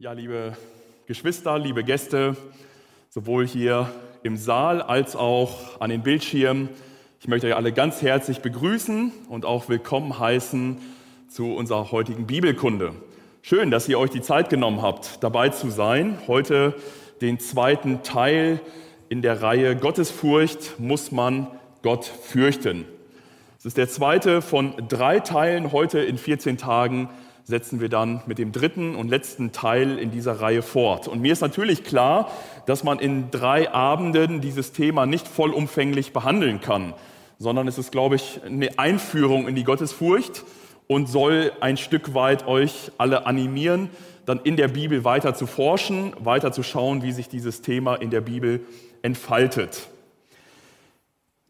Ja, liebe Geschwister, liebe Gäste, sowohl hier im Saal als auch an den Bildschirmen, ich möchte euch alle ganz herzlich begrüßen und auch willkommen heißen zu unserer heutigen Bibelkunde. Schön, dass ihr euch die Zeit genommen habt, dabei zu sein. Heute den zweiten Teil in der Reihe Gottesfurcht muss man Gott fürchten. Es ist der zweite von drei Teilen heute in 14 Tagen setzen wir dann mit dem dritten und letzten Teil in dieser Reihe fort. Und mir ist natürlich klar, dass man in drei Abenden dieses Thema nicht vollumfänglich behandeln kann, sondern es ist, glaube ich, eine Einführung in die Gottesfurcht und soll ein Stück weit euch alle animieren, dann in der Bibel weiter zu forschen, weiter zu schauen, wie sich dieses Thema in der Bibel entfaltet.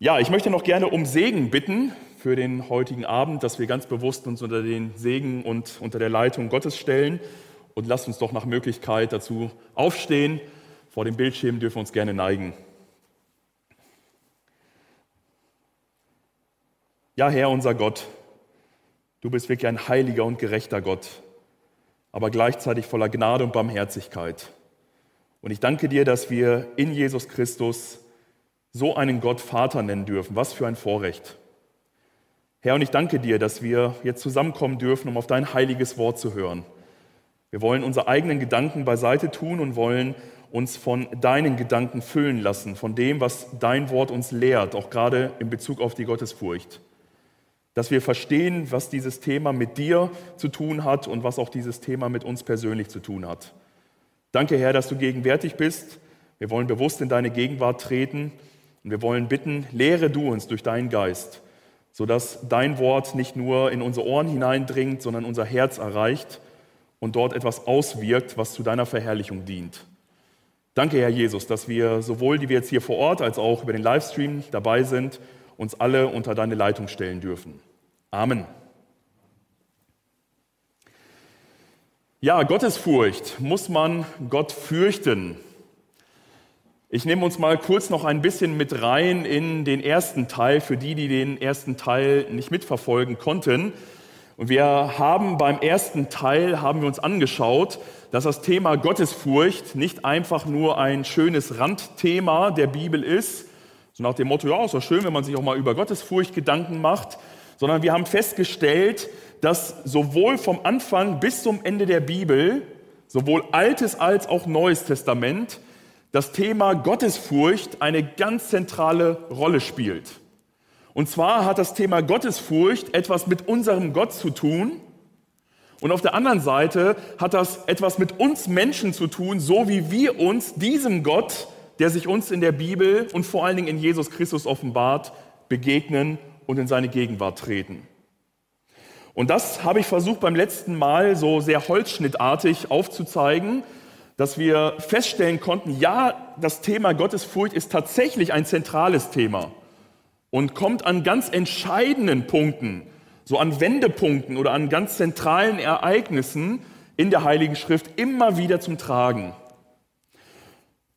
Ja, ich möchte noch gerne um Segen bitten für den heutigen Abend, dass wir ganz bewusst uns unter den Segen und unter der Leitung Gottes stellen. Und lasst uns doch nach Möglichkeit dazu aufstehen. Vor dem Bildschirm dürfen wir uns gerne neigen. Ja, Herr, unser Gott, du bist wirklich ein heiliger und gerechter Gott, aber gleichzeitig voller Gnade und Barmherzigkeit. Und ich danke dir, dass wir in Jesus Christus so einen Gott Vater nennen dürfen. Was für ein Vorrecht. Herr, und ich danke dir, dass wir jetzt zusammenkommen dürfen, um auf dein heiliges Wort zu hören. Wir wollen unsere eigenen Gedanken beiseite tun und wollen uns von deinen Gedanken füllen lassen, von dem, was dein Wort uns lehrt, auch gerade in Bezug auf die Gottesfurcht. Dass wir verstehen, was dieses Thema mit dir zu tun hat und was auch dieses Thema mit uns persönlich zu tun hat. Danke, Herr, dass du gegenwärtig bist. Wir wollen bewusst in deine Gegenwart treten und wir wollen bitten, lehre du uns durch deinen Geist sodass dein Wort nicht nur in unsere Ohren hineindringt, sondern unser Herz erreicht und dort etwas auswirkt, was zu deiner Verherrlichung dient. Danke, Herr Jesus, dass wir sowohl die wir jetzt hier vor Ort als auch über den Livestream dabei sind, uns alle unter deine Leitung stellen dürfen. Amen. Ja, Gottesfurcht. Muss man Gott fürchten? Ich nehme uns mal kurz noch ein bisschen mit rein in den ersten Teil, für die, die den ersten Teil nicht mitverfolgen konnten. Und wir haben beim ersten Teil, haben wir uns angeschaut, dass das Thema Gottesfurcht nicht einfach nur ein schönes Randthema der Bibel ist, so nach dem Motto, ja, ist doch schön, wenn man sich auch mal über Gottesfurcht Gedanken macht, sondern wir haben festgestellt, dass sowohl vom Anfang bis zum Ende der Bibel, sowohl Altes als auch Neues Testament, das Thema Gottesfurcht eine ganz zentrale Rolle spielt. Und zwar hat das Thema Gottesfurcht etwas mit unserem Gott zu tun. Und auf der anderen Seite hat das etwas mit uns Menschen zu tun, so wie wir uns diesem Gott, der sich uns in der Bibel und vor allen Dingen in Jesus Christus offenbart, begegnen und in seine Gegenwart treten. Und das habe ich versucht beim letzten Mal so sehr holzschnittartig aufzuzeigen, dass wir feststellen konnten, ja, das Thema Gottesfurcht ist tatsächlich ein zentrales Thema und kommt an ganz entscheidenden Punkten, so an Wendepunkten oder an ganz zentralen Ereignissen in der Heiligen Schrift immer wieder zum Tragen.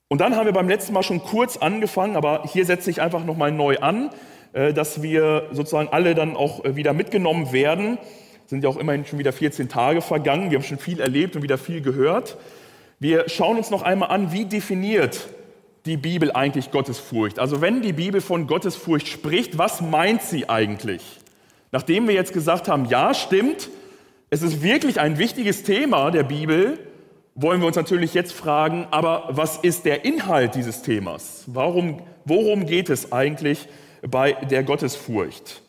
Und dann haben wir beim letzten Mal schon kurz angefangen, aber hier setze ich einfach nochmal neu an, äh, dass wir sozusagen alle dann auch äh, wieder mitgenommen werden. Sind ja auch immerhin schon wieder 14 Tage vergangen, wir haben schon viel erlebt und wieder viel gehört. Wir schauen uns noch einmal an, wie definiert die Bibel eigentlich Gottesfurcht? Also wenn die Bibel von Gottesfurcht spricht, was meint sie eigentlich? Nachdem wir jetzt gesagt haben, ja, stimmt, es ist wirklich ein wichtiges Thema der Bibel, wollen wir uns natürlich jetzt fragen, aber was ist der Inhalt dieses Themas? Warum, worum geht es eigentlich bei der Gottesfurcht?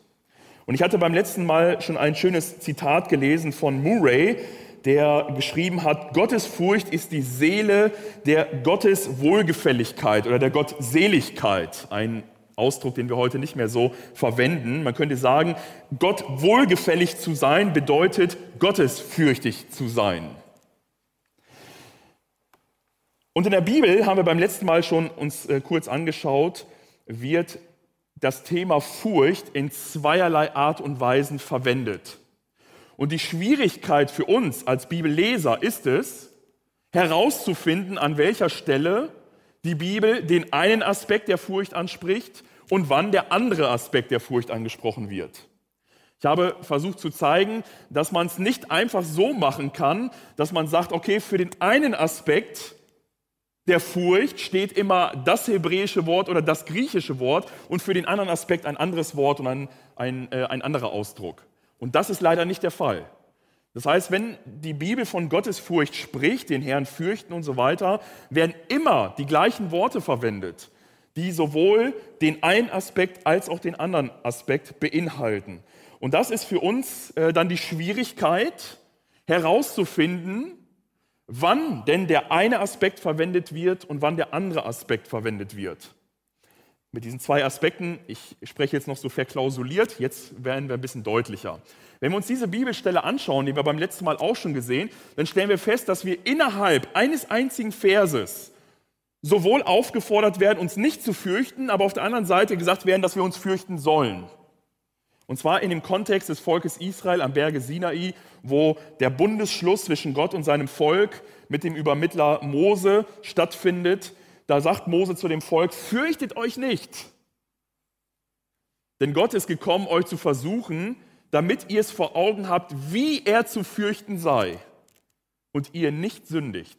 Und ich hatte beim letzten Mal schon ein schönes Zitat gelesen von Murray, der geschrieben hat, Gottesfurcht ist die Seele der Gotteswohlgefälligkeit oder der Gottseligkeit. Ein Ausdruck, den wir heute nicht mehr so verwenden. Man könnte sagen, Gott wohlgefällig zu sein bedeutet, gottesfürchtig zu sein. Und in der Bibel haben wir beim letzten Mal schon uns äh, kurz angeschaut, wird das Thema Furcht in zweierlei Art und Weisen verwendet. Und die Schwierigkeit für uns als Bibelleser ist es, herauszufinden, an welcher Stelle die Bibel den einen Aspekt der Furcht anspricht und wann der andere Aspekt der Furcht angesprochen wird. Ich habe versucht zu zeigen, dass man es nicht einfach so machen kann, dass man sagt, okay, für den einen Aspekt der Furcht steht immer das hebräische Wort oder das griechische Wort und für den anderen Aspekt ein anderes Wort und ein, ein, äh, ein anderer Ausdruck. Und das ist leider nicht der Fall. Das heißt, wenn die Bibel von Gottes Furcht spricht, den Herrn fürchten und so weiter, werden immer die gleichen Worte verwendet, die sowohl den einen Aspekt als auch den anderen Aspekt beinhalten. Und das ist für uns äh, dann die Schwierigkeit herauszufinden, wann denn der eine Aspekt verwendet wird und wann der andere Aspekt verwendet wird. Mit diesen zwei Aspekten, ich spreche jetzt noch so verklausuliert, jetzt werden wir ein bisschen deutlicher. Wenn wir uns diese Bibelstelle anschauen, die wir beim letzten Mal auch schon gesehen, dann stellen wir fest, dass wir innerhalb eines einzigen Verses sowohl aufgefordert werden, uns nicht zu fürchten, aber auf der anderen Seite gesagt werden, dass wir uns fürchten sollen. Und zwar in dem Kontext des Volkes Israel am Berge Sinai, wo der Bundesschluss zwischen Gott und seinem Volk mit dem Übermittler Mose stattfindet. Da sagt Mose zu dem Volk, fürchtet euch nicht. Denn Gott ist gekommen, euch zu versuchen, damit ihr es vor Augen habt, wie er zu fürchten sei und ihr nicht sündigt.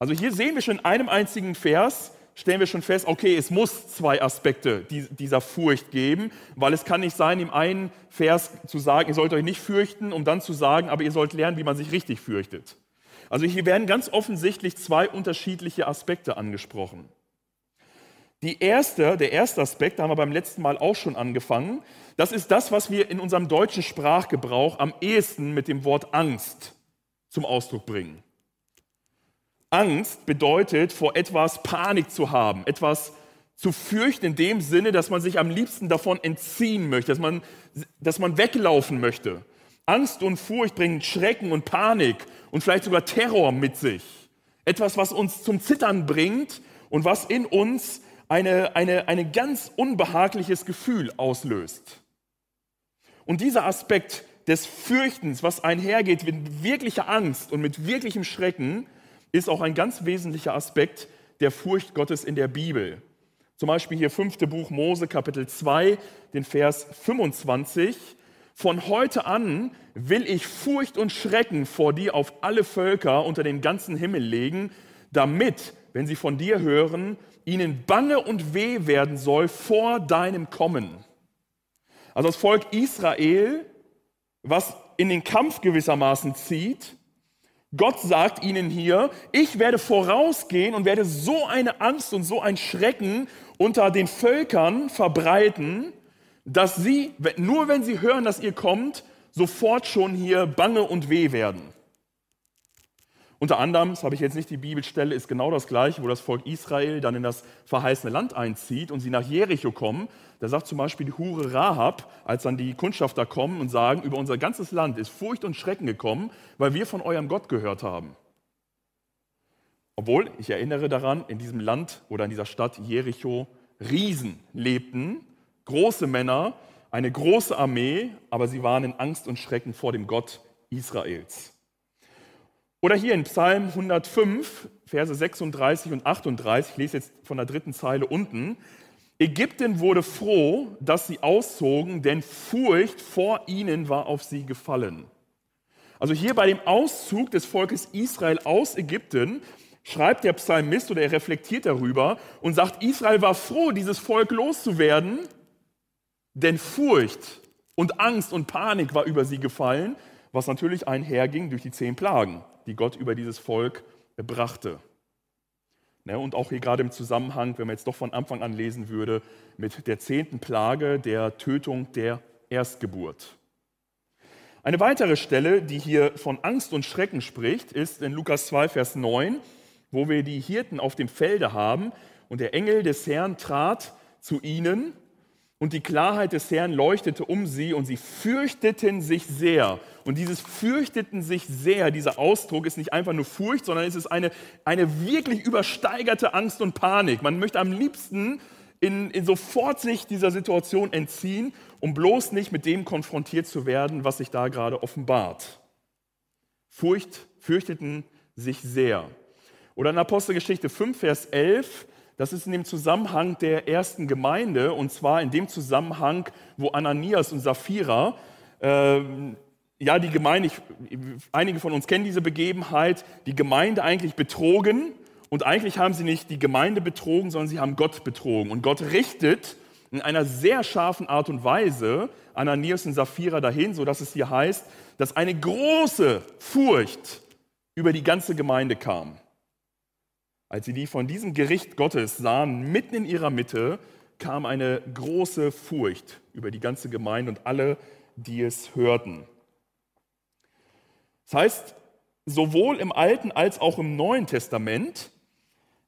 Also hier sehen wir schon in einem einzigen Vers, stellen wir schon fest, okay, es muss zwei Aspekte dieser Furcht geben, weil es kann nicht sein, im einen Vers zu sagen, ihr sollt euch nicht fürchten, um dann zu sagen, aber ihr sollt lernen, wie man sich richtig fürchtet. Also hier werden ganz offensichtlich zwei unterschiedliche Aspekte angesprochen. Die erste, der erste Aspekt, da haben wir beim letzten Mal auch schon angefangen, das ist das, was wir in unserem deutschen Sprachgebrauch am ehesten mit dem Wort Angst zum Ausdruck bringen. Angst bedeutet, vor etwas Panik zu haben, etwas zu fürchten in dem Sinne, dass man sich am liebsten davon entziehen möchte, dass man, dass man weglaufen möchte. Angst und Furcht bringen Schrecken und Panik und vielleicht sogar Terror mit sich. Etwas, was uns zum Zittern bringt und was in uns eine, eine, ein ganz unbehagliches Gefühl auslöst. Und dieser Aspekt des Fürchtens, was einhergeht mit wirklicher Angst und mit wirklichem Schrecken, ist auch ein ganz wesentlicher Aspekt der Furcht Gottes in der Bibel. Zum Beispiel hier 5. Buch Mose, Kapitel 2, den Vers 25. Von heute an will ich Furcht und Schrecken vor dir auf alle Völker unter den ganzen Himmel legen, damit, wenn sie von dir hören, ihnen bange und weh werden soll vor deinem Kommen. Also das Volk Israel, was in den Kampf gewissermaßen zieht, Gott sagt ihnen hier, ich werde vorausgehen und werde so eine Angst und so ein Schrecken unter den Völkern verbreiten, dass sie, nur wenn sie hören, dass ihr kommt, sofort schon hier bange und weh werden. Unter anderem, das habe ich jetzt nicht die Bibelstelle, ist genau das gleiche, wo das Volk Israel dann in das verheißene Land einzieht und sie nach Jericho kommen. Da sagt zum Beispiel die Hure Rahab, als dann die Kundschafter kommen und sagen, über unser ganzes Land ist Furcht und Schrecken gekommen, weil wir von eurem Gott gehört haben. Obwohl, ich erinnere daran, in diesem Land oder in dieser Stadt Jericho Riesen lebten, große Männer, eine große Armee, aber sie waren in Angst und Schrecken vor dem Gott Israels. Oder hier in Psalm 105, Verse 36 und 38, ich lese jetzt von der dritten Zeile unten. Ägypten wurde froh, dass sie auszogen, denn Furcht vor ihnen war auf sie gefallen. Also hier bei dem Auszug des Volkes Israel aus Ägypten schreibt der Psalmist oder er reflektiert darüber und sagt, Israel war froh, dieses Volk loszuwerden, denn Furcht und Angst und Panik war über sie gefallen, was natürlich einherging durch die zehn Plagen die Gott über dieses Volk brachte. Ne, und auch hier gerade im Zusammenhang, wenn man jetzt doch von Anfang an lesen würde, mit der zehnten Plage der Tötung der Erstgeburt. Eine weitere Stelle, die hier von Angst und Schrecken spricht, ist in Lukas 2, Vers 9, wo wir die Hirten auf dem Felde haben und der Engel des Herrn trat zu ihnen und die Klarheit des Herrn leuchtete um sie und sie fürchteten sich sehr. Und dieses fürchteten sich sehr, dieser Ausdruck ist nicht einfach nur Furcht, sondern es ist eine, eine wirklich übersteigerte Angst und Panik. Man möchte am liebsten in, in sofort sich dieser Situation entziehen, um bloß nicht mit dem konfrontiert zu werden, was sich da gerade offenbart. Furcht, fürchteten sich sehr. Oder in Apostelgeschichte 5, Vers 11, das ist in dem Zusammenhang der ersten Gemeinde, und zwar in dem Zusammenhang, wo Ananias und Sapphira, äh, ja, die Gemeinde, ich, einige von uns kennen diese Begebenheit, die Gemeinde eigentlich betrogen. Und eigentlich haben sie nicht die Gemeinde betrogen, sondern sie haben Gott betrogen. Und Gott richtet in einer sehr scharfen Art und Weise Ananias und Sapphira dahin, sodass es hier heißt, dass eine große Furcht über die ganze Gemeinde kam. Als sie die von diesem Gericht Gottes sahen, mitten in ihrer Mitte, kam eine große Furcht über die ganze Gemeinde und alle, die es hörten. Das heißt, sowohl im Alten als auch im Neuen Testament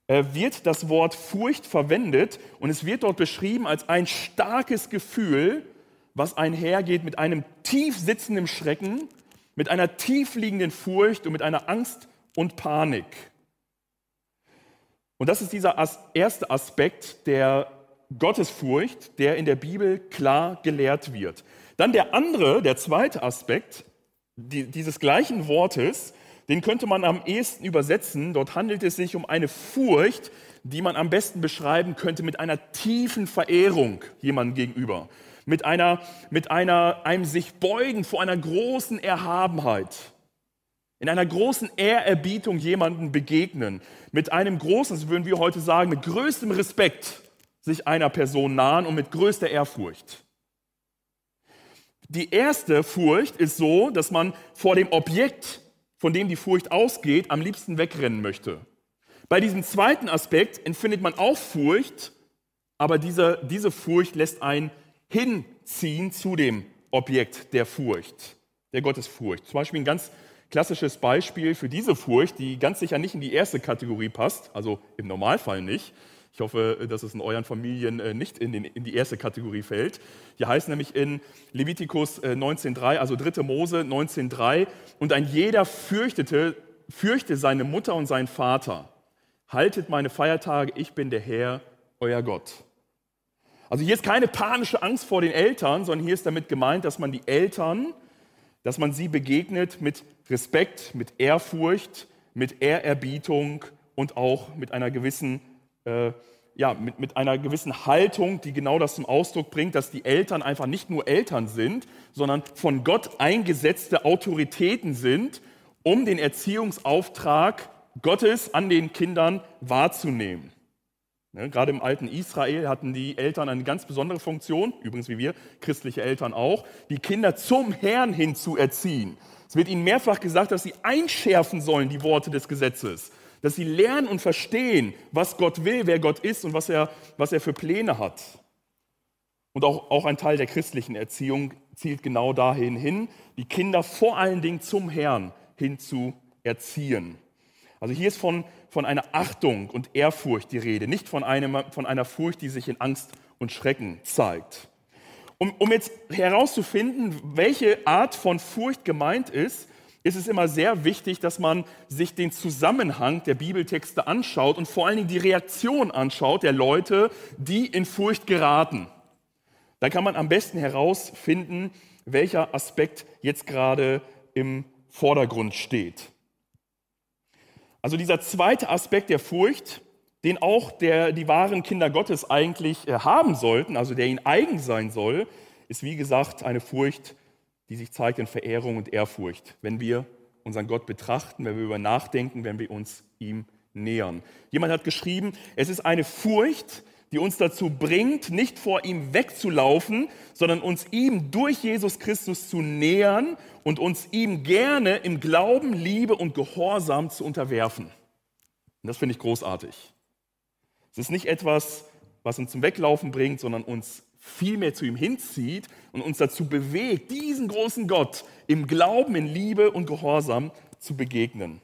äh, wird das Wort Furcht verwendet und es wird dort beschrieben als ein starkes Gefühl, was einhergeht mit einem tief sitzenden Schrecken, mit einer tief liegenden Furcht und mit einer Angst und Panik. Und das ist dieser erste Aspekt der Gottesfurcht, der in der Bibel klar gelehrt wird. Dann der andere, der zweite Aspekt dieses gleichen Wortes, den könnte man am ehesten übersetzen. Dort handelt es sich um eine Furcht, die man am besten beschreiben könnte mit einer tiefen Verehrung jemandem gegenüber, mit einer, mit einer, einem sich beugen vor einer großen Erhabenheit in einer großen Ehrerbietung jemandem begegnen, mit einem großen, so würden wir heute sagen, mit größtem Respekt sich einer Person nahen und mit größter Ehrfurcht. Die erste Furcht ist so, dass man vor dem Objekt, von dem die Furcht ausgeht, am liebsten wegrennen möchte. Bei diesem zweiten Aspekt empfindet man auch Furcht, aber diese, diese Furcht lässt einen hinziehen zu dem Objekt der Furcht, der Gottesfurcht. Zum Beispiel ein ganz klassisches Beispiel für diese Furcht, die ganz sicher nicht in die erste Kategorie passt, also im Normalfall nicht. Ich hoffe, dass es in euren Familien äh, nicht in, den, in die erste Kategorie fällt. Hier heißt nämlich in Levitikus 19.3, äh, also 3. Mose 19.3, und ein jeder fürchtete, fürchte seine Mutter und seinen Vater. Haltet meine Feiertage, ich bin der Herr, euer Gott. Also hier ist keine panische Angst vor den Eltern, sondern hier ist damit gemeint, dass man die Eltern dass man sie begegnet mit Respekt, mit Ehrfurcht, mit Ehrerbietung und auch mit einer gewissen, äh, ja, mit, mit einer gewissen Haltung, die genau das zum Ausdruck bringt, dass die Eltern einfach nicht nur Eltern sind, sondern von Gott eingesetzte Autoritäten sind, um den Erziehungsauftrag Gottes an den Kindern wahrzunehmen. Ne, gerade im alten Israel hatten die Eltern eine ganz besondere Funktion, übrigens wie wir, christliche Eltern auch, die Kinder zum Herrn hin zu erziehen. Es wird ihnen mehrfach gesagt, dass sie einschärfen sollen die Worte des Gesetzes, dass sie lernen und verstehen, was Gott will, wer Gott ist und was er, was er für Pläne hat. Und auch, auch ein Teil der christlichen Erziehung zielt genau dahin hin, die Kinder vor allen Dingen zum Herrn hin zu erziehen. Also hier ist von, von einer Achtung und Ehrfurcht die Rede, nicht von, einem, von einer Furcht, die sich in Angst und Schrecken zeigt. Um, um jetzt herauszufinden, welche Art von Furcht gemeint ist, ist es immer sehr wichtig, dass man sich den Zusammenhang der Bibeltexte anschaut und vor allen Dingen die Reaktion anschaut der Leute, die in Furcht geraten. Da kann man am besten herausfinden, welcher Aspekt jetzt gerade im Vordergrund steht. Also dieser zweite Aspekt der Furcht, den auch der, die wahren Kinder Gottes eigentlich äh, haben sollten, also der ihnen eigen sein soll, ist wie gesagt eine Furcht, die sich zeigt in Verehrung und Ehrfurcht, wenn wir unseren Gott betrachten, wenn wir über nachdenken, wenn wir uns ihm nähern. Jemand hat geschrieben, es ist eine Furcht, die uns dazu bringt, nicht vor ihm wegzulaufen, sondern uns ihm durch Jesus Christus zu nähern und uns ihm gerne im Glauben, Liebe und Gehorsam zu unterwerfen. Und das finde ich großartig. Es ist nicht etwas, was uns zum Weglaufen bringt, sondern uns viel mehr zu ihm hinzieht und uns dazu bewegt, diesen großen Gott im Glauben, in Liebe und Gehorsam zu begegnen.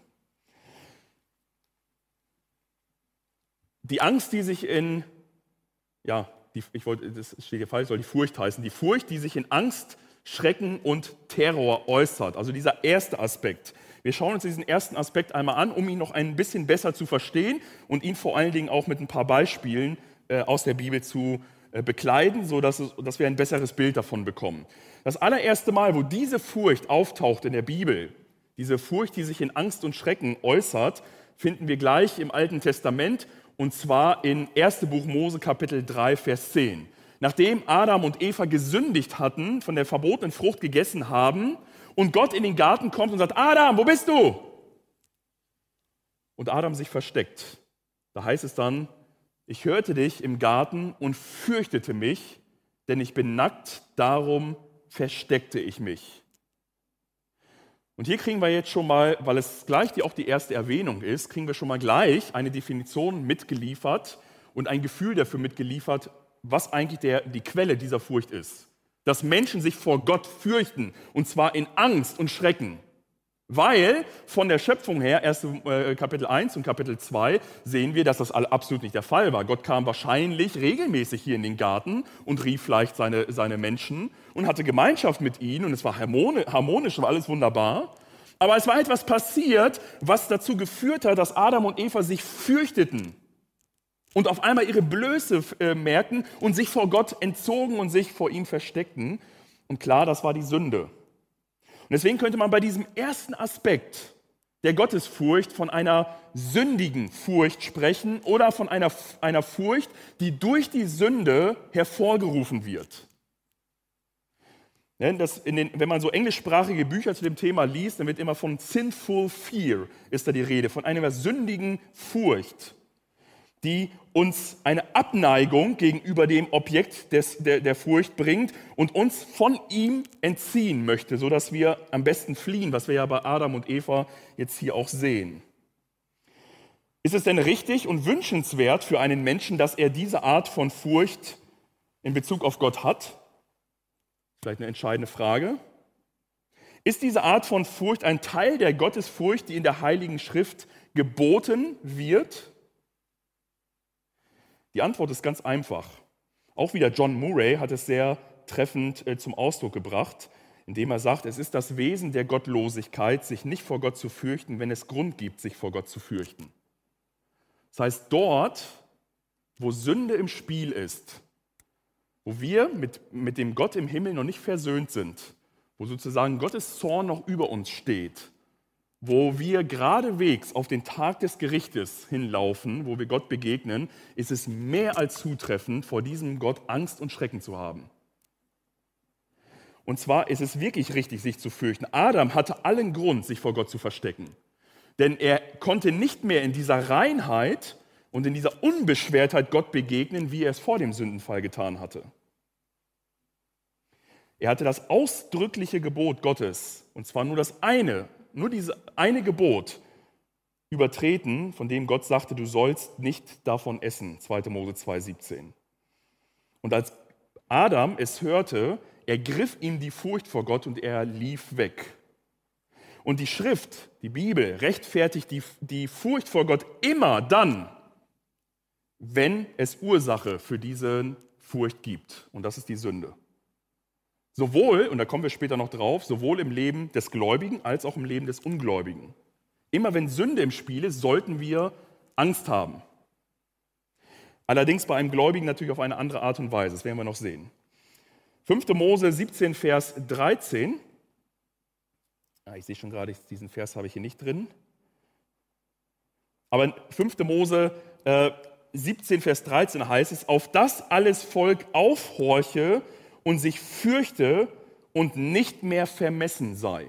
Die Angst, die sich in ja, die, ich wollte, das steht hier falsch, soll die Furcht heißen. Die Furcht, die sich in Angst, Schrecken und Terror äußert. Also dieser erste Aspekt. Wir schauen uns diesen ersten Aspekt einmal an, um ihn noch ein bisschen besser zu verstehen und ihn vor allen Dingen auch mit ein paar Beispielen äh, aus der Bibel zu äh, bekleiden, sodass wir ein besseres Bild davon bekommen. Das allererste Mal, wo diese Furcht auftaucht in der Bibel, diese Furcht, die sich in Angst und Schrecken äußert, finden wir gleich im Alten Testament und zwar in 1. Buch Mose Kapitel 3, Vers 10. Nachdem Adam und Eva gesündigt hatten, von der verbotenen Frucht gegessen haben und Gott in den Garten kommt und sagt, Adam, wo bist du? Und Adam sich versteckt. Da heißt es dann, ich hörte dich im Garten und fürchtete mich, denn ich bin nackt, darum versteckte ich mich. Und hier kriegen wir jetzt schon mal, weil es gleich die, auch die erste Erwähnung ist, kriegen wir schon mal gleich eine Definition mitgeliefert und ein Gefühl dafür mitgeliefert, was eigentlich der, die Quelle dieser Furcht ist. Dass Menschen sich vor Gott fürchten, und zwar in Angst und Schrecken. Weil von der Schöpfung her, erst äh, Kapitel 1 und Kapitel 2, sehen wir, dass das absolut nicht der Fall war. Gott kam wahrscheinlich regelmäßig hier in den Garten und rief vielleicht seine, seine Menschen und hatte Gemeinschaft mit ihnen und es war harmonisch, war alles wunderbar. Aber es war etwas passiert, was dazu geführt hat, dass Adam und Eva sich fürchteten und auf einmal ihre Blöße äh, merken und sich vor Gott entzogen und sich vor ihm versteckten. Und klar, das war die Sünde. Und deswegen könnte man bei diesem ersten Aspekt der Gottesfurcht von einer sündigen Furcht sprechen oder von einer, einer Furcht, die durch die Sünde hervorgerufen wird. Das den, wenn man so englischsprachige Bücher zu dem Thema liest, dann wird immer von sinful fear ist da die Rede, von einer sündigen Furcht die uns eine Abneigung gegenüber dem Objekt des, der, der Furcht bringt und uns von ihm entziehen möchte, sodass wir am besten fliehen, was wir ja bei Adam und Eva jetzt hier auch sehen. Ist es denn richtig und wünschenswert für einen Menschen, dass er diese Art von Furcht in Bezug auf Gott hat? Vielleicht eine entscheidende Frage. Ist diese Art von Furcht ein Teil der Gottesfurcht, die in der Heiligen Schrift geboten wird? Die Antwort ist ganz einfach. Auch wieder John Murray hat es sehr treffend äh, zum Ausdruck gebracht, indem er sagt, es ist das Wesen der Gottlosigkeit, sich nicht vor Gott zu fürchten, wenn es Grund gibt, sich vor Gott zu fürchten. Das heißt, dort, wo Sünde im Spiel ist, wo wir mit, mit dem Gott im Himmel noch nicht versöhnt sind, wo sozusagen Gottes Zorn noch über uns steht, wo wir geradewegs auf den Tag des Gerichtes hinlaufen, wo wir Gott begegnen, ist es mehr als zutreffend, vor diesem Gott Angst und Schrecken zu haben. Und zwar ist es wirklich richtig, sich zu fürchten. Adam hatte allen Grund, sich vor Gott zu verstecken. Denn er konnte nicht mehr in dieser Reinheit und in dieser Unbeschwertheit Gott begegnen, wie er es vor dem Sündenfall getan hatte. Er hatte das ausdrückliche Gebot Gottes, und zwar nur das eine, nur dieses eine Gebot übertreten, von dem Gott sagte, du sollst nicht davon essen, 2. Mose 2,17. Und als Adam es hörte, ergriff ihm die Furcht vor Gott und er lief weg. Und die Schrift, die Bibel, rechtfertigt die, die Furcht vor Gott immer dann, wenn es Ursache für diese Furcht gibt. Und das ist die Sünde. Sowohl, und da kommen wir später noch drauf, sowohl im Leben des Gläubigen als auch im Leben des Ungläubigen. Immer wenn Sünde im Spiel ist, sollten wir Angst haben. Allerdings bei einem Gläubigen natürlich auf eine andere Art und Weise. Das werden wir noch sehen. 5. Mose 17, Vers 13. Ja, ich sehe schon gerade, diesen Vers habe ich hier nicht drin. Aber 5. Mose äh, 17, Vers 13 heißt es, auf das alles Volk aufhorche und sich fürchte und nicht mehr vermessen sei.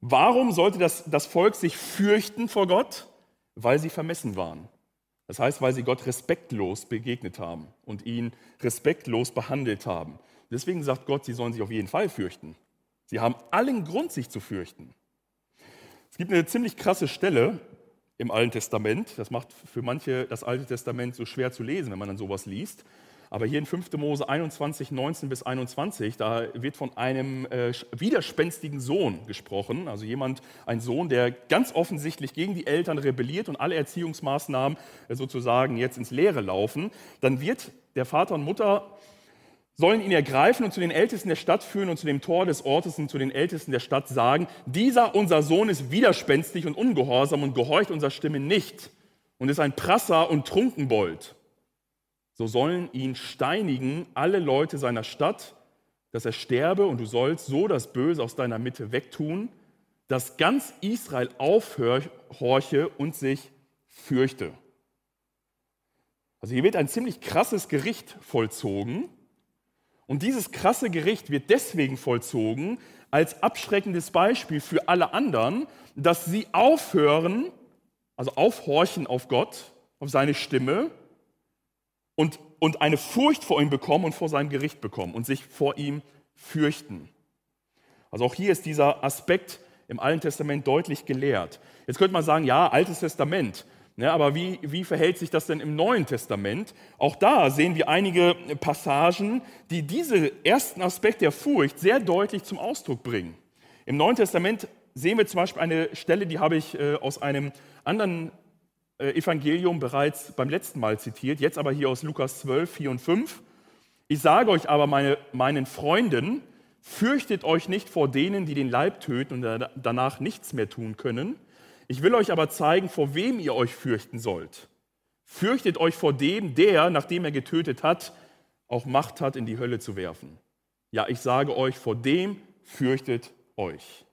Warum sollte das, das Volk sich fürchten vor Gott? Weil sie vermessen waren. Das heißt, weil sie Gott respektlos begegnet haben und ihn respektlos behandelt haben. Deswegen sagt Gott, sie sollen sich auf jeden Fall fürchten. Sie haben allen Grund, sich zu fürchten. Es gibt eine ziemlich krasse Stelle im Alten Testament. Das macht für manche das Alte Testament so schwer zu lesen, wenn man dann sowas liest. Aber hier in 5. Mose 21, 19 bis 21, da wird von einem äh, widerspenstigen Sohn gesprochen. Also jemand, ein Sohn, der ganz offensichtlich gegen die Eltern rebelliert und alle Erziehungsmaßnahmen äh, sozusagen jetzt ins Leere laufen. Dann wird der Vater und Mutter sollen ihn ergreifen und zu den Ältesten der Stadt führen und zu dem Tor des Ortes und zu den Ältesten der Stadt sagen, dieser unser Sohn ist widerspenstig und ungehorsam und gehorcht unserer Stimme nicht und ist ein Prasser und Trunkenbold so sollen ihn steinigen alle Leute seiner Stadt, dass er sterbe und du sollst so das Böse aus deiner Mitte wegtun, dass ganz Israel aufhorche und sich fürchte. Also hier wird ein ziemlich krasses Gericht vollzogen. Und dieses krasse Gericht wird deswegen vollzogen als abschreckendes Beispiel für alle anderen, dass sie aufhören, also aufhorchen auf Gott, auf seine Stimme und, und eine Furcht vor ihm bekommen und vor seinem Gericht bekommen und sich vor ihm fürchten. Also auch hier ist dieser Aspekt im Alten Testament deutlich gelehrt. Jetzt könnte man sagen, ja, Altes Testament. Ja, aber wie, wie verhält sich das denn im Neuen Testament? Auch da sehen wir einige Passagen, die diesen ersten Aspekt der Furcht sehr deutlich zum Ausdruck bringen. Im Neuen Testament sehen wir zum Beispiel eine Stelle, die habe ich äh, aus einem anderen Evangelium bereits beim letzten Mal zitiert, jetzt aber hier aus Lukas 12, 4 und 5. Ich sage euch aber, meine, meinen Freunden, fürchtet euch nicht vor denen, die den Leib töten und danach nichts mehr tun können. Ich will euch aber zeigen, vor wem ihr euch fürchten sollt. Fürchtet euch vor dem, der, nachdem er getötet hat, auch Macht hat, in die Hölle zu werfen. Ja, ich sage euch, vor dem fürchtet euch.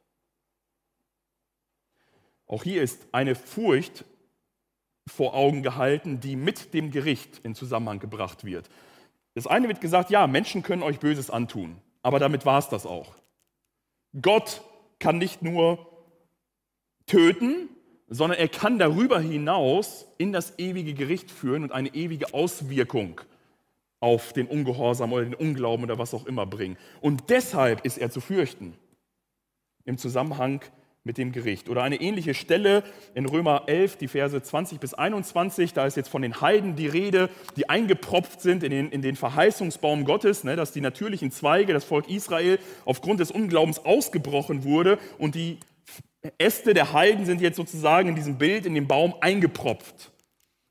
Auch hier ist eine Furcht vor Augen gehalten, die mit dem Gericht in Zusammenhang gebracht wird. Das eine wird gesagt, ja, Menschen können euch Böses antun, aber damit war es das auch. Gott kann nicht nur töten, sondern er kann darüber hinaus in das ewige Gericht führen und eine ewige Auswirkung auf den Ungehorsam oder den Unglauben oder was auch immer bringen. Und deshalb ist er zu fürchten im Zusammenhang mit dem Gericht. Oder eine ähnliche Stelle in Römer 11, die Verse 20 bis 21, da ist jetzt von den Heiden die Rede, die eingepropft sind in den, in den Verheißungsbaum Gottes, ne, dass die natürlichen Zweige, das Volk Israel, aufgrund des Unglaubens ausgebrochen wurde und die Äste der Heiden sind jetzt sozusagen in diesem Bild, in dem Baum eingepropft.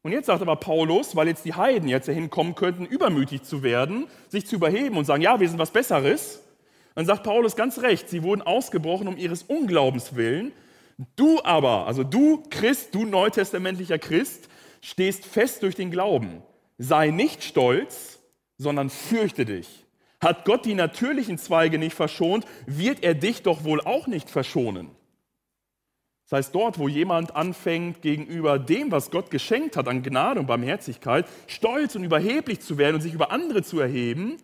Und jetzt sagt aber Paulus, weil jetzt die Heiden jetzt dahin kommen könnten, übermütig zu werden, sich zu überheben und sagen, ja, wir sind was Besseres, dann sagt Paulus ganz recht, sie wurden ausgebrochen um ihres Unglaubens willen. Du aber, also du Christ, du neutestamentlicher Christ, stehst fest durch den Glauben. Sei nicht stolz, sondern fürchte dich. Hat Gott die natürlichen Zweige nicht verschont, wird er dich doch wohl auch nicht verschonen. Das heißt, dort, wo jemand anfängt, gegenüber dem, was Gott geschenkt hat an Gnade und Barmherzigkeit, stolz und überheblich zu werden und sich über andere zu erheben,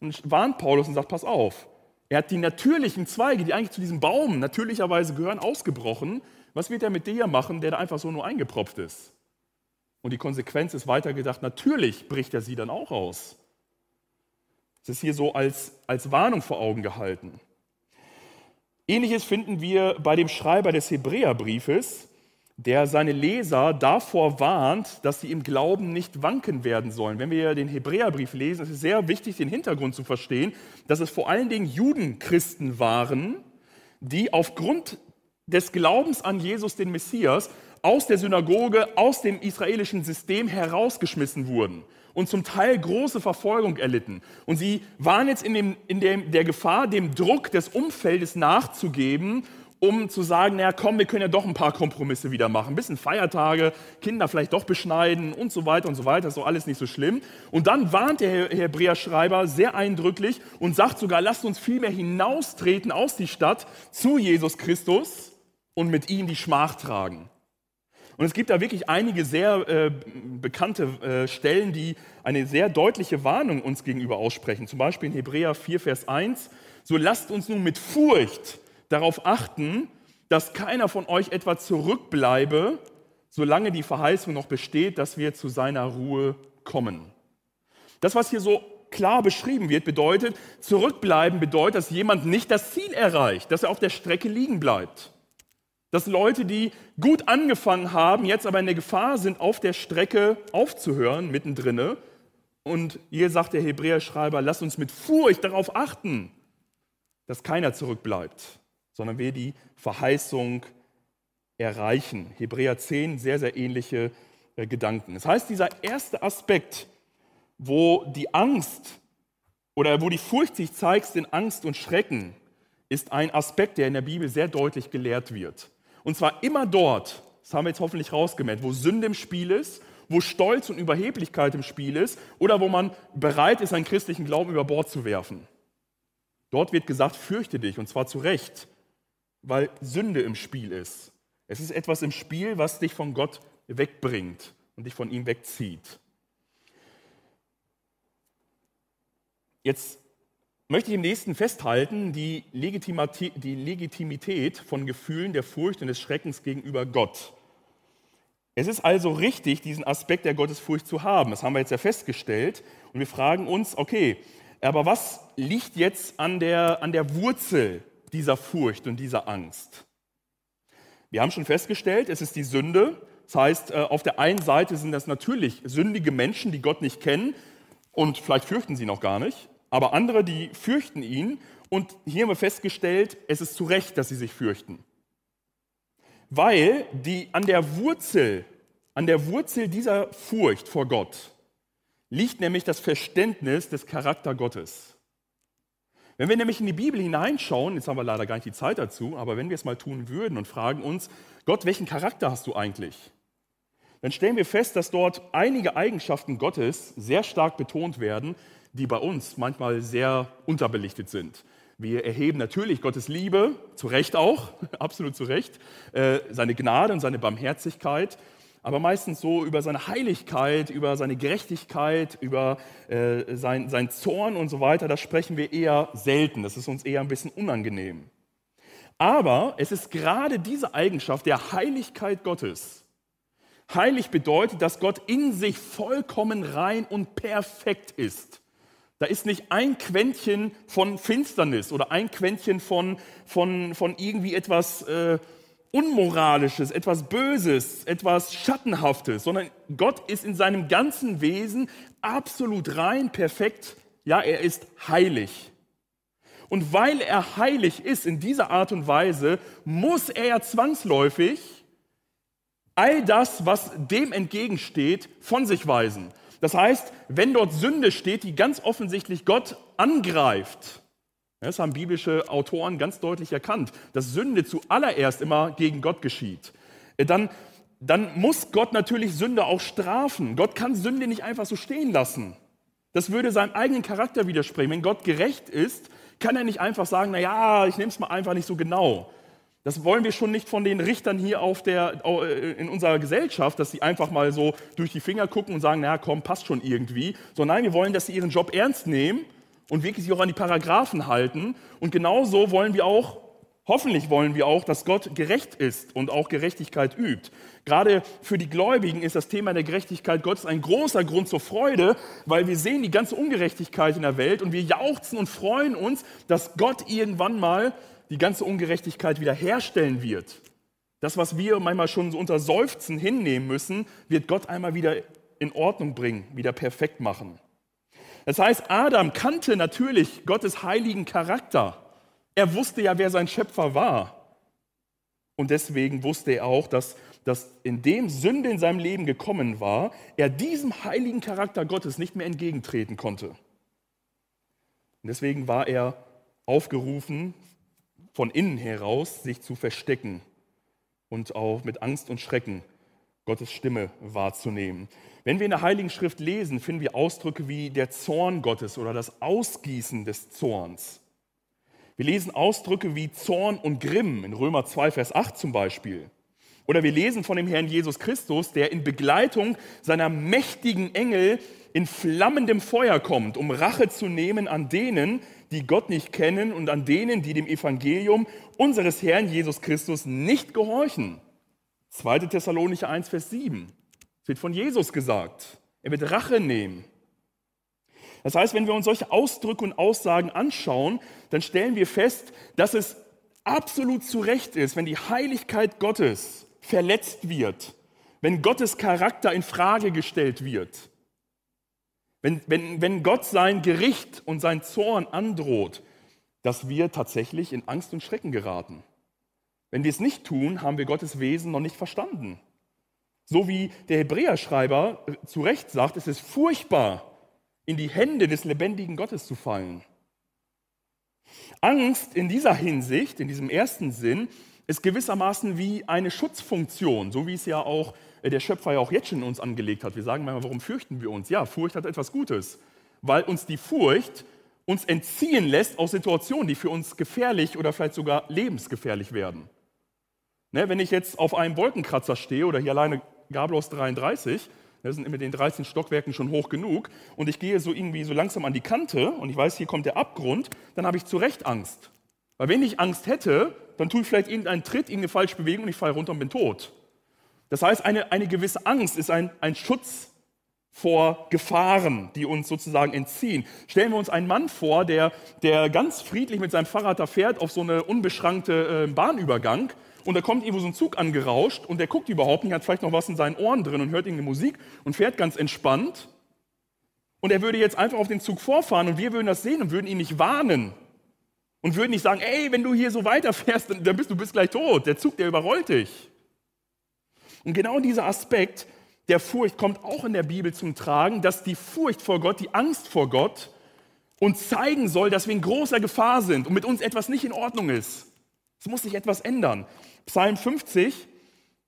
und warnt Paulus und sagt, pass auf, er hat die natürlichen Zweige, die eigentlich zu diesem Baum natürlicherweise gehören, ausgebrochen. Was wird er mit dir machen, der da einfach so nur eingepropft ist? Und die Konsequenz ist weitergedacht, natürlich bricht er sie dann auch aus. Es ist hier so als, als Warnung vor Augen gehalten. Ähnliches finden wir bei dem Schreiber des Hebräerbriefes, der seine Leser davor warnt, dass sie im Glauben nicht wanken werden sollen. Wenn wir den Hebräerbrief lesen, ist es sehr wichtig, den Hintergrund zu verstehen, dass es vor allen Dingen Judenchristen waren, die aufgrund des Glaubens an Jesus, den Messias, aus der Synagoge, aus dem israelischen System herausgeschmissen wurden und zum Teil große Verfolgung erlitten. Und sie waren jetzt in, dem, in dem, der Gefahr, dem Druck des Umfeldes nachzugeben um zu sagen, naja, komm, wir können ja doch ein paar Kompromisse wieder machen. Ein bisschen Feiertage, Kinder vielleicht doch beschneiden und so weiter und so weiter. Ist doch alles nicht so schlimm. Und dann warnt der Hebräer-Schreiber sehr eindrücklich und sagt sogar, lasst uns vielmehr hinaustreten aus die Stadt zu Jesus Christus und mit ihm die Schmach tragen. Und es gibt da wirklich einige sehr äh, bekannte äh, Stellen, die eine sehr deutliche Warnung uns gegenüber aussprechen. Zum Beispiel in Hebräer 4, Vers 1. So lasst uns nun mit Furcht darauf achten, dass keiner von euch etwa zurückbleibe, solange die Verheißung noch besteht, dass wir zu seiner Ruhe kommen. Das, was hier so klar beschrieben wird, bedeutet, zurückbleiben bedeutet, dass jemand nicht das Ziel erreicht, dass er auf der Strecke liegen bleibt. Dass Leute, die gut angefangen haben, jetzt aber in der Gefahr sind, auf der Strecke aufzuhören, mittendrin. Und hier sagt der Hebräerschreiber, lass uns mit Furcht darauf achten, dass keiner zurückbleibt sondern wir die Verheißung erreichen. Hebräer 10, sehr, sehr ähnliche äh, Gedanken. Das heißt, dieser erste Aspekt, wo die Angst oder wo die Furcht sich zeigt in Angst und Schrecken, ist ein Aspekt, der in der Bibel sehr deutlich gelehrt wird. Und zwar immer dort, das haben wir jetzt hoffentlich rausgemerkt, wo Sünde im Spiel ist, wo Stolz und Überheblichkeit im Spiel ist oder wo man bereit ist, seinen christlichen Glauben über Bord zu werfen. Dort wird gesagt, fürchte dich, und zwar zu Recht weil Sünde im Spiel ist. Es ist etwas im Spiel, was dich von Gott wegbringt und dich von ihm wegzieht. Jetzt möchte ich im nächsten festhalten, die Legitimität von Gefühlen der Furcht und des Schreckens gegenüber Gott. Es ist also richtig, diesen Aspekt der Gottesfurcht zu haben. Das haben wir jetzt ja festgestellt. Und wir fragen uns, okay, aber was liegt jetzt an der, an der Wurzel dieser Furcht und dieser Angst? Wir haben schon festgestellt, es ist die Sünde. Das heißt, äh, auf der einen Seite sind das natürlich sündige Menschen, die Gott nicht kennen und vielleicht fürchten sie noch gar nicht, aber andere, die fürchten ihn. Und hier haben wir festgestellt, es ist zu Recht, dass sie sich fürchten weil die an der Wurzel, an der Wurzel dieser Furcht vor Gott liegt nämlich das Verständnis des Charakter Gottes. Wenn wir nämlich in die Bibel hineinschauen, jetzt haben wir leider gar nicht die Zeit dazu, aber wenn wir es mal tun würden und fragen uns, Gott, welchen Charakter hast du eigentlich? Dann stellen wir fest, dass dort einige Eigenschaften Gottes sehr stark betont werden, die bei uns manchmal sehr unterbelichtet sind. Wir erheben natürlich Gottes Liebe, zu Recht auch, absolut zu Recht, äh, seine Gnade und seine Barmherzigkeit, aber meistens so über seine Heiligkeit, über seine Gerechtigkeit, über äh, sein, sein Zorn und so weiter, das sprechen wir eher selten. Das ist uns eher ein bisschen unangenehm. Aber es ist gerade diese Eigenschaft der Heiligkeit Gottes. Heilig bedeutet, dass Gott in sich vollkommen rein und perfekt ist. Da ist nicht ein Quäntchen von Finsternis oder ein Quäntchen von, von, von irgendwie etwas äh, Unmoralisches, etwas Böses, etwas Schattenhaftes, sondern Gott ist in seinem ganzen Wesen absolut rein, perfekt. Ja, er ist heilig. Und weil er heilig ist in dieser Art und Weise, muss er ja zwangsläufig all das, was dem entgegensteht, von sich weisen. Das heißt, wenn dort Sünde steht, die ganz offensichtlich Gott angreift, das haben biblische Autoren ganz deutlich erkannt, dass Sünde zuallererst immer gegen Gott geschieht, äh, dann, dann muss Gott natürlich Sünde auch strafen. Gott kann Sünde nicht einfach so stehen lassen. Das würde seinem eigenen Charakter widersprechen. Wenn Gott gerecht ist, kann er nicht einfach sagen, na ja, ich nehme es mal einfach nicht so genau. Das wollen wir schon nicht von den Richtern hier auf der, äh, in unserer Gesellschaft, dass sie einfach mal so durch die Finger gucken und sagen, na komm, passt schon irgendwie. Sondern nein, wir wollen, dass sie ihren Job ernst nehmen und wirklich sich auch an die Paragraphen halten. Und genauso wollen wir auch, hoffentlich wollen wir auch, dass Gott gerecht ist und auch Gerechtigkeit übt. Gerade für die Gläubigen ist das Thema der Gerechtigkeit Gottes ein großer Grund zur Freude, weil wir sehen die ganze Ungerechtigkeit in der Welt und wir jauchzen und freuen uns, dass Gott irgendwann mal die ganze Ungerechtigkeit wiederherstellen wird. Das, was wir manchmal schon so unter Seufzen hinnehmen müssen, wird Gott einmal wieder in Ordnung bringen, wieder perfekt machen. Das heißt, Adam kannte natürlich Gottes heiligen Charakter. Er wusste ja, wer sein Schöpfer war. Und deswegen wusste er auch, dass, dass indem Sünde in seinem Leben gekommen war, er diesem heiligen Charakter Gottes nicht mehr entgegentreten konnte. Und deswegen war er aufgerufen, von innen heraus sich zu verstecken und auch mit Angst und Schrecken Gottes Stimme wahrzunehmen. Wenn wir in der Heiligen Schrift lesen, finden wir Ausdrücke wie der Zorn Gottes oder das Ausgießen des Zorns. Wir lesen Ausdrücke wie Zorn und Grimm in Römer 2, Vers 8 zum Beispiel. Oder wir lesen von dem Herrn Jesus Christus, der in Begleitung seiner mächtigen Engel in flammendem Feuer kommt, um Rache zu nehmen an denen, die Gott nicht kennen und an denen, die dem Evangelium unseres Herrn Jesus Christus nicht gehorchen. 2. Thessalonicher 1, Vers 7. Es wird von Jesus gesagt. Er wird Rache nehmen. Das heißt, wenn wir uns solche Ausdrücke und Aussagen anschauen, dann stellen wir fest, dass es absolut zu Recht ist, wenn die Heiligkeit Gottes verletzt wird, wenn Gottes Charakter in Frage gestellt wird, wenn, wenn, wenn Gott sein Gericht und sein Zorn androht, dass wir tatsächlich in Angst und Schrecken geraten. Wenn wir es nicht tun, haben wir Gottes Wesen noch nicht verstanden. So wie der Hebräerschreiber zu Recht sagt, es ist furchtbar, in die Hände des lebendigen Gottes zu fallen. Angst in dieser Hinsicht, in diesem ersten Sinn, ist gewissermaßen wie eine Schutzfunktion, so wie es ja auch äh, der Schöpfer ja auch jetzt schon in uns angelegt hat. Wir sagen manchmal, warum fürchten wir uns? Ja, Furcht hat etwas Gutes, weil uns die Furcht uns entziehen lässt aus Situationen, die für uns gefährlich oder vielleicht sogar lebensgefährlich werden. Ne, wenn ich jetzt auf einem Wolkenkratzer stehe oder hier alleine Gablos 33, Das sind mit den 13 Stockwerken schon hoch genug. Und ich gehe so irgendwie so langsam an die Kante und ich weiß, hier kommt der Abgrund, dann habe ich zu Recht Angst. Weil wenn ich Angst hätte, dann tue ich vielleicht irgendeinen Tritt, irgendeine falsche Bewegung und ich falle runter und bin tot. Das heißt, eine, eine gewisse Angst ist ein, ein Schutz vor Gefahren, die uns sozusagen entziehen. Stellen wir uns einen Mann vor, der, der ganz friedlich mit seinem Fahrrad da fährt auf so eine unbeschrankte äh, Bahnübergang und da kommt irgendwo so ein Zug angerauscht und der guckt überhaupt nicht, hat vielleicht noch was in seinen Ohren drin und hört irgendeine Musik und fährt ganz entspannt. Und er würde jetzt einfach auf den Zug vorfahren und wir würden das sehen und würden ihn nicht warnen und würden nicht sagen, ey, wenn du hier so weiterfährst, dann bist du bist gleich tot. Der Zug, der überrollt dich. Und genau dieser Aspekt der Furcht kommt auch in der Bibel zum Tragen, dass die Furcht vor Gott, die Angst vor Gott uns zeigen soll, dass wir in großer Gefahr sind und mit uns etwas nicht in Ordnung ist. Es muss sich etwas ändern. Psalm 50,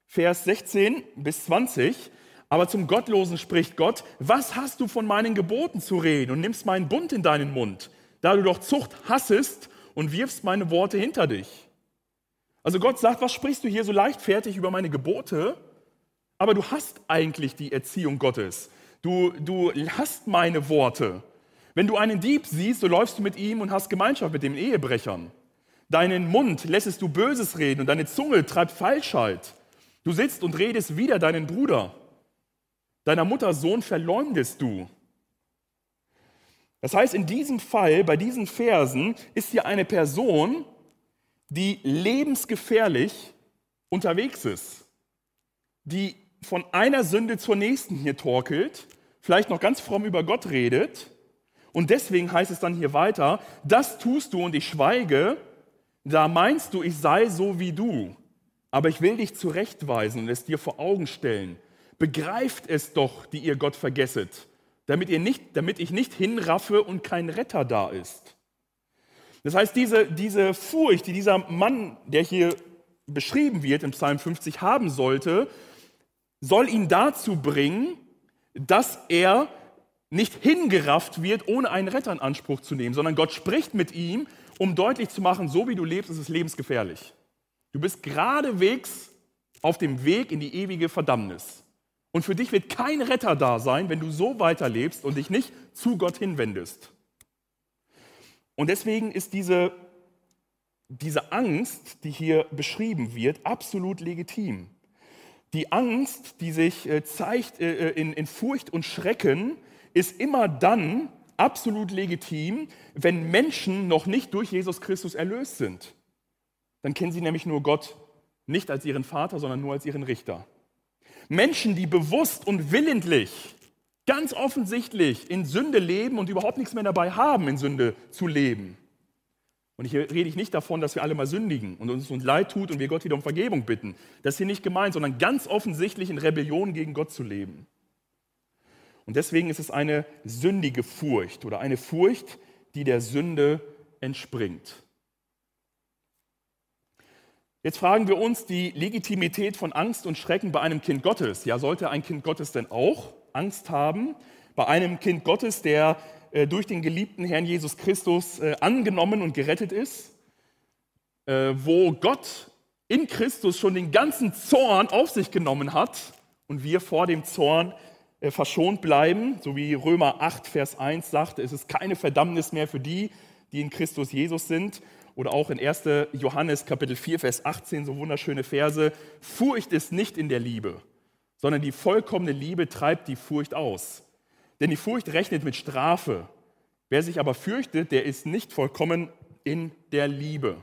Vers 16 bis 20. Aber zum Gottlosen spricht Gott, was hast du von meinen Geboten zu reden und nimmst meinen Bund in deinen Mund, da du doch Zucht hassest und wirfst meine Worte hinter dich. Also Gott sagt, was sprichst du hier so leichtfertig über meine Gebote? aber du hast eigentlich die Erziehung Gottes. Du, du hast meine Worte. Wenn du einen Dieb siehst, so läufst du mit ihm und hast Gemeinschaft mit den Ehebrechern. Deinen Mund lässest du Böses reden und deine Zunge treibt Falschheit. Du sitzt und redest wider deinen Bruder. Deiner Mutter Sohn verleumdest du. Das heißt, in diesem Fall, bei diesen Versen, ist hier eine Person, die lebensgefährlich unterwegs ist, die von einer Sünde zur nächsten hier torkelt, vielleicht noch ganz fromm über Gott redet. Und deswegen heißt es dann hier weiter, das tust du und ich schweige, da meinst du, ich sei so wie du. Aber ich will dich zurechtweisen und es dir vor Augen stellen. Begreift es doch, die ihr Gott vergesset, damit, ihr nicht, damit ich nicht hinraffe und kein Retter da ist. Das heißt, diese, diese Furcht, die dieser Mann, der hier beschrieben wird im Psalm 50, haben sollte, soll ihn dazu bringen, dass er nicht hingerafft wird, ohne einen Retter in Anspruch zu nehmen, sondern Gott spricht mit ihm, um deutlich zu machen, so wie du lebst, ist es lebensgefährlich. Du bist geradewegs auf dem Weg in die ewige Verdammnis. Und für dich wird kein Retter da sein, wenn du so weiterlebst und dich nicht zu Gott hinwendest. Und deswegen ist diese, diese Angst, die hier beschrieben wird, absolut legitim. Die Angst, die sich äh, zeigt äh, äh, in, in Furcht und Schrecken, ist immer dann absolut legitim, wenn Menschen noch nicht durch Jesus Christus erlöst sind. Dann kennen sie nämlich nur Gott nicht als ihren Vater, sondern nur als ihren Richter. Menschen, die bewusst und willentlich, ganz offensichtlich in Sünde leben und überhaupt nichts mehr dabei haben, in Sünde zu leben, und hier rede ich nicht davon, dass wir alle mal sündigen und uns uns leid tut und wir Gott wieder um Vergebung bitten. Das ist hier nicht gemeint, sondern ganz offensichtlich in Rebellion gegen Gott zu leben. Und deswegen ist es eine sündige Furcht oder eine Furcht, die der Sünde entspringt. Jetzt fragen wir uns die Legitimität von Angst und Schrecken bei einem Kind Gottes. Ja, sollte ein Kind Gottes denn auch Angst haben? Bei einem Kind Gottes, der äh, durch den geliebten Herrn Jesus Christus äh, angenommen und gerettet ist, äh, wo Gott in Christus schon den ganzen Zorn auf sich genommen hat und wir vor dem Zorn verschont bleiben, so wie Römer 8, Vers 1 sagt, es ist keine Verdammnis mehr für die, die in Christus Jesus sind. Oder auch in 1. Johannes Kapitel 4, Vers 18, so wunderschöne Verse. Furcht ist nicht in der Liebe, sondern die vollkommene Liebe treibt die Furcht aus. Denn die Furcht rechnet mit Strafe. Wer sich aber fürchtet, der ist nicht vollkommen in der Liebe.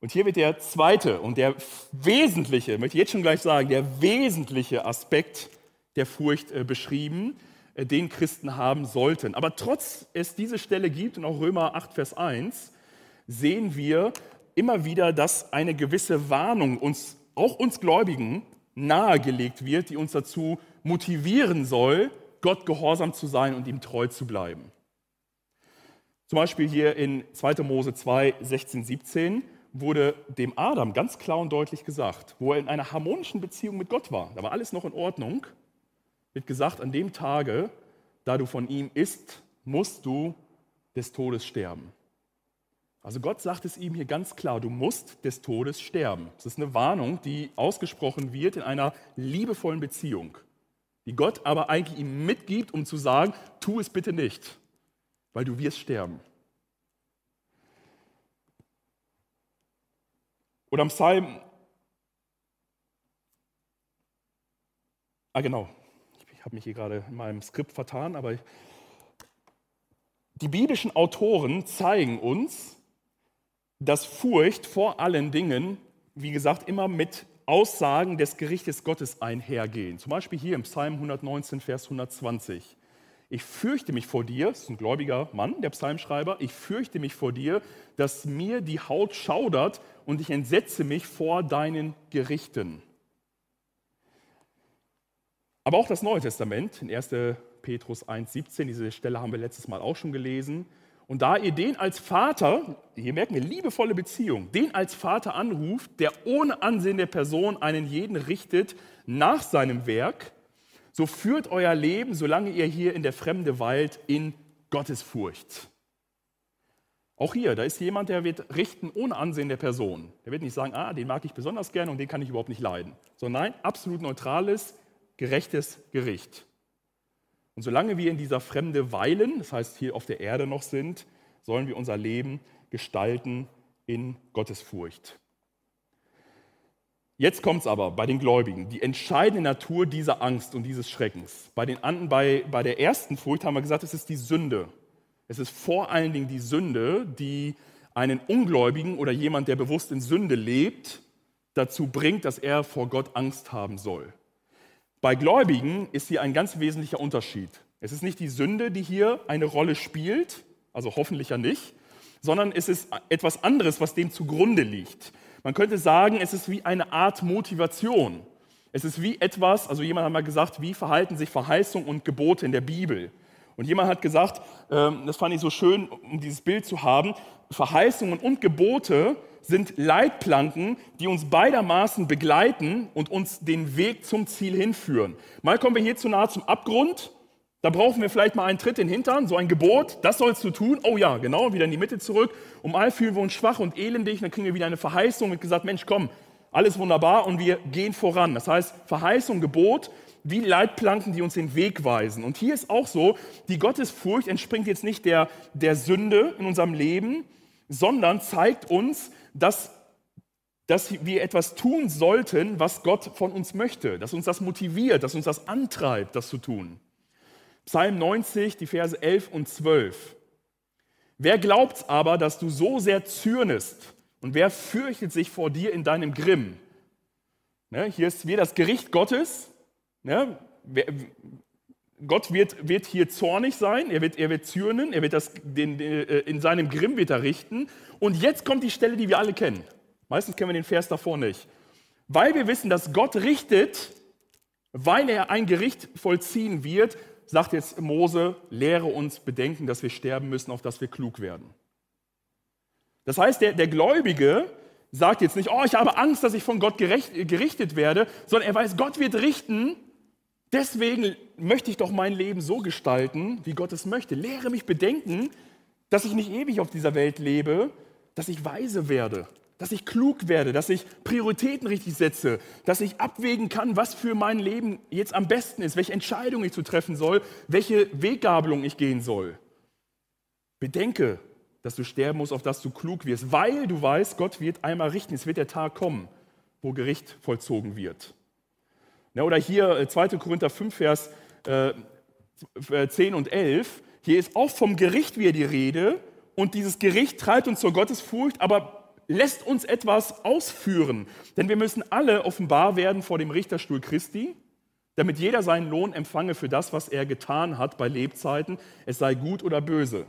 Und hier wird der zweite und der wesentliche, möchte ich jetzt schon gleich sagen, der wesentliche Aspekt der Furcht äh, beschrieben, äh, den Christen haben sollten. Aber trotz es diese Stelle gibt, und auch Römer 8, Vers 1, sehen wir immer wieder, dass eine gewisse Warnung uns, auch uns Gläubigen, nahegelegt wird, die uns dazu motivieren soll, Gott gehorsam zu sein und ihm treu zu bleiben. Zum Beispiel hier in 2. Mose 2, 16, 17 wurde dem Adam ganz klar und deutlich gesagt, wo er in einer harmonischen Beziehung mit Gott war, da war alles noch in Ordnung, wird gesagt, an dem Tage, da du von ihm isst, musst du des Todes sterben. Also Gott sagt es ihm hier ganz klar, du musst des Todes sterben. Das ist eine Warnung, die ausgesprochen wird in einer liebevollen Beziehung. die Gott aber eigentlich ihm mitgibt, um zu sagen, tu es bitte nicht, weil du wirst sterben. Oder im Psalm, ah genau, ich habe mich hier gerade in meinem Skript vertan, aber die biblischen Autoren zeigen uns, dass Furcht vor allen Dingen, wie gesagt, immer mit Aussagen des Gerichtes Gottes einhergehen. Zum Beispiel hier im Psalm 119, Vers 120. Ich fürchte mich vor dir, das ist ein gläubiger Mann, der Psalmschreiber, ich fürchte mich vor dir, dass mir die Haut schaudert und ich entsetze mich vor deinen Gerichten. Aber auch das Neue Testament, in 1. Petrus 1,17, diese Stelle haben wir letztes Mal auch schon gelesen. Und da ihr den als Vater, hier merken wir liebevolle Beziehung, den als Vater anruft, der ohne Ansehen der Person einen jeden richtet nach seinem Werk, so führt euer Leben, solange ihr hier in der Fremde weilt, in Gottesfurcht. Auch hier, da ist jemand, der wird richten ohne Ansehen der Person. Der wird nicht sagen, ah, den mag ich besonders gerne und den kann ich überhaupt nicht leiden. Sondern nein, absolut neutrales, gerechtes Gericht. Und solange wir in dieser Fremde weilen, das heißt hier auf der Erde noch sind, sollen wir unser Leben gestalten in Gottesfurcht. Jetzt kommt es aber bei den Gläubigen, die entscheidende Natur dieser Angst und dieses Schreckens. Bei, den, bei, bei der ersten Furcht haben wir gesagt, es ist die Sünde. Es ist vor allen Dingen die Sünde, die einen Ungläubigen oder jemand, der bewusst in Sünde lebt, dazu bringt, dass er vor Gott Angst haben soll. Bei Gläubigen ist hier ein ganz wesentlicher Unterschied. Es ist nicht die Sünde, die hier eine Rolle spielt, also hoffentlich ja nicht, sondern es ist etwas anderes, was dem zugrunde liegt. Man könnte sagen, es ist wie eine Art Motivation. Es ist wie etwas, also jemand hat mal gesagt, wie verhalten sich Verheißung und Gebote in der Bibel? Und jemand hat gesagt, ähm, das fand ich so schön, um dieses Bild zu haben, Verheißungen und Gebote sind Leitplanken, die uns beidermaßen begleiten und uns den Weg zum Ziel hinführen. Mal kommen wir hier zu nahe zum Abgrund. Da brauchen wir vielleicht mal einen Tritt in den Hintern, so ein Gebot, das sollst du tun. Oh ja, genau, wieder in die Mitte zurück. Um all fühlen wir uns schwach und elendig, dann kriegen wir wieder eine Verheißung und gesagt, Mensch, komm, alles wunderbar und wir gehen voran. Das heißt, Verheißung, Gebot, wie Leitplanken, die uns den Weg weisen. Und hier ist auch so, die Gottesfurcht entspringt jetzt nicht der, der Sünde in unserem Leben, sondern zeigt uns, dass, dass wir etwas tun sollten, was Gott von uns möchte, dass uns das motiviert, dass uns das antreibt, das zu tun. Psalm 90, die Verse 11 und 12. Wer glaubt aber, dass du so sehr zürnest und wer fürchtet sich vor dir in deinem Grimm? Ne, hier ist wieder das Gericht Gottes. Ne, Gott wird, wird, hier zornig sein, er wird, er wird zürnen, er wird das, den, äh, in seinem Grimm wird er richten. Und jetzt kommt die Stelle, die wir alle kennen. Meistens kennen wir den Vers davor nicht. Weil wir wissen, dass Gott richtet, weil er ein Gericht vollziehen wird, sagt jetzt Mose, lehre uns bedenken, dass wir sterben müssen, auf dass wir klug werden. Das heißt, der, der Gläubige sagt jetzt nicht, oh, ich habe Angst, dass ich von Gott gerecht, gerichtet werde, sondern er weiß, Gott wird richten Deswegen möchte ich doch mein Leben so gestalten, wie Gott es möchte. Lehre mich bedenken, dass ich nicht ewig auf dieser Welt lebe, dass ich weise werde, dass ich klug werde, dass ich Prioritäten richtig setze, dass ich abwägen kann, was für mein Leben jetzt am besten ist, welche Entscheidung ich zu treffen soll, welche Weggabelung ich gehen soll. Bedenke, dass du sterben musst, auf dass du klug wirst, weil du weißt, Gott wird einmal richten. Es wird der Tag kommen, wo Gericht vollzogen wird. Ja, oder hier 2. Äh, Korinther 5, Vers äh, 10 äh, und 11. Hier ist auch vom Gericht wieder die Rede und dieses Gericht treibt uns zur Gottesfurcht, aber lässt uns etwas ausführen. Denn wir müssen alle offenbar werden vor dem Richterstuhl Christi, damit jeder seinen Lohn empfange für das, was er getan hat bei Lebzeiten, es sei gut oder böse.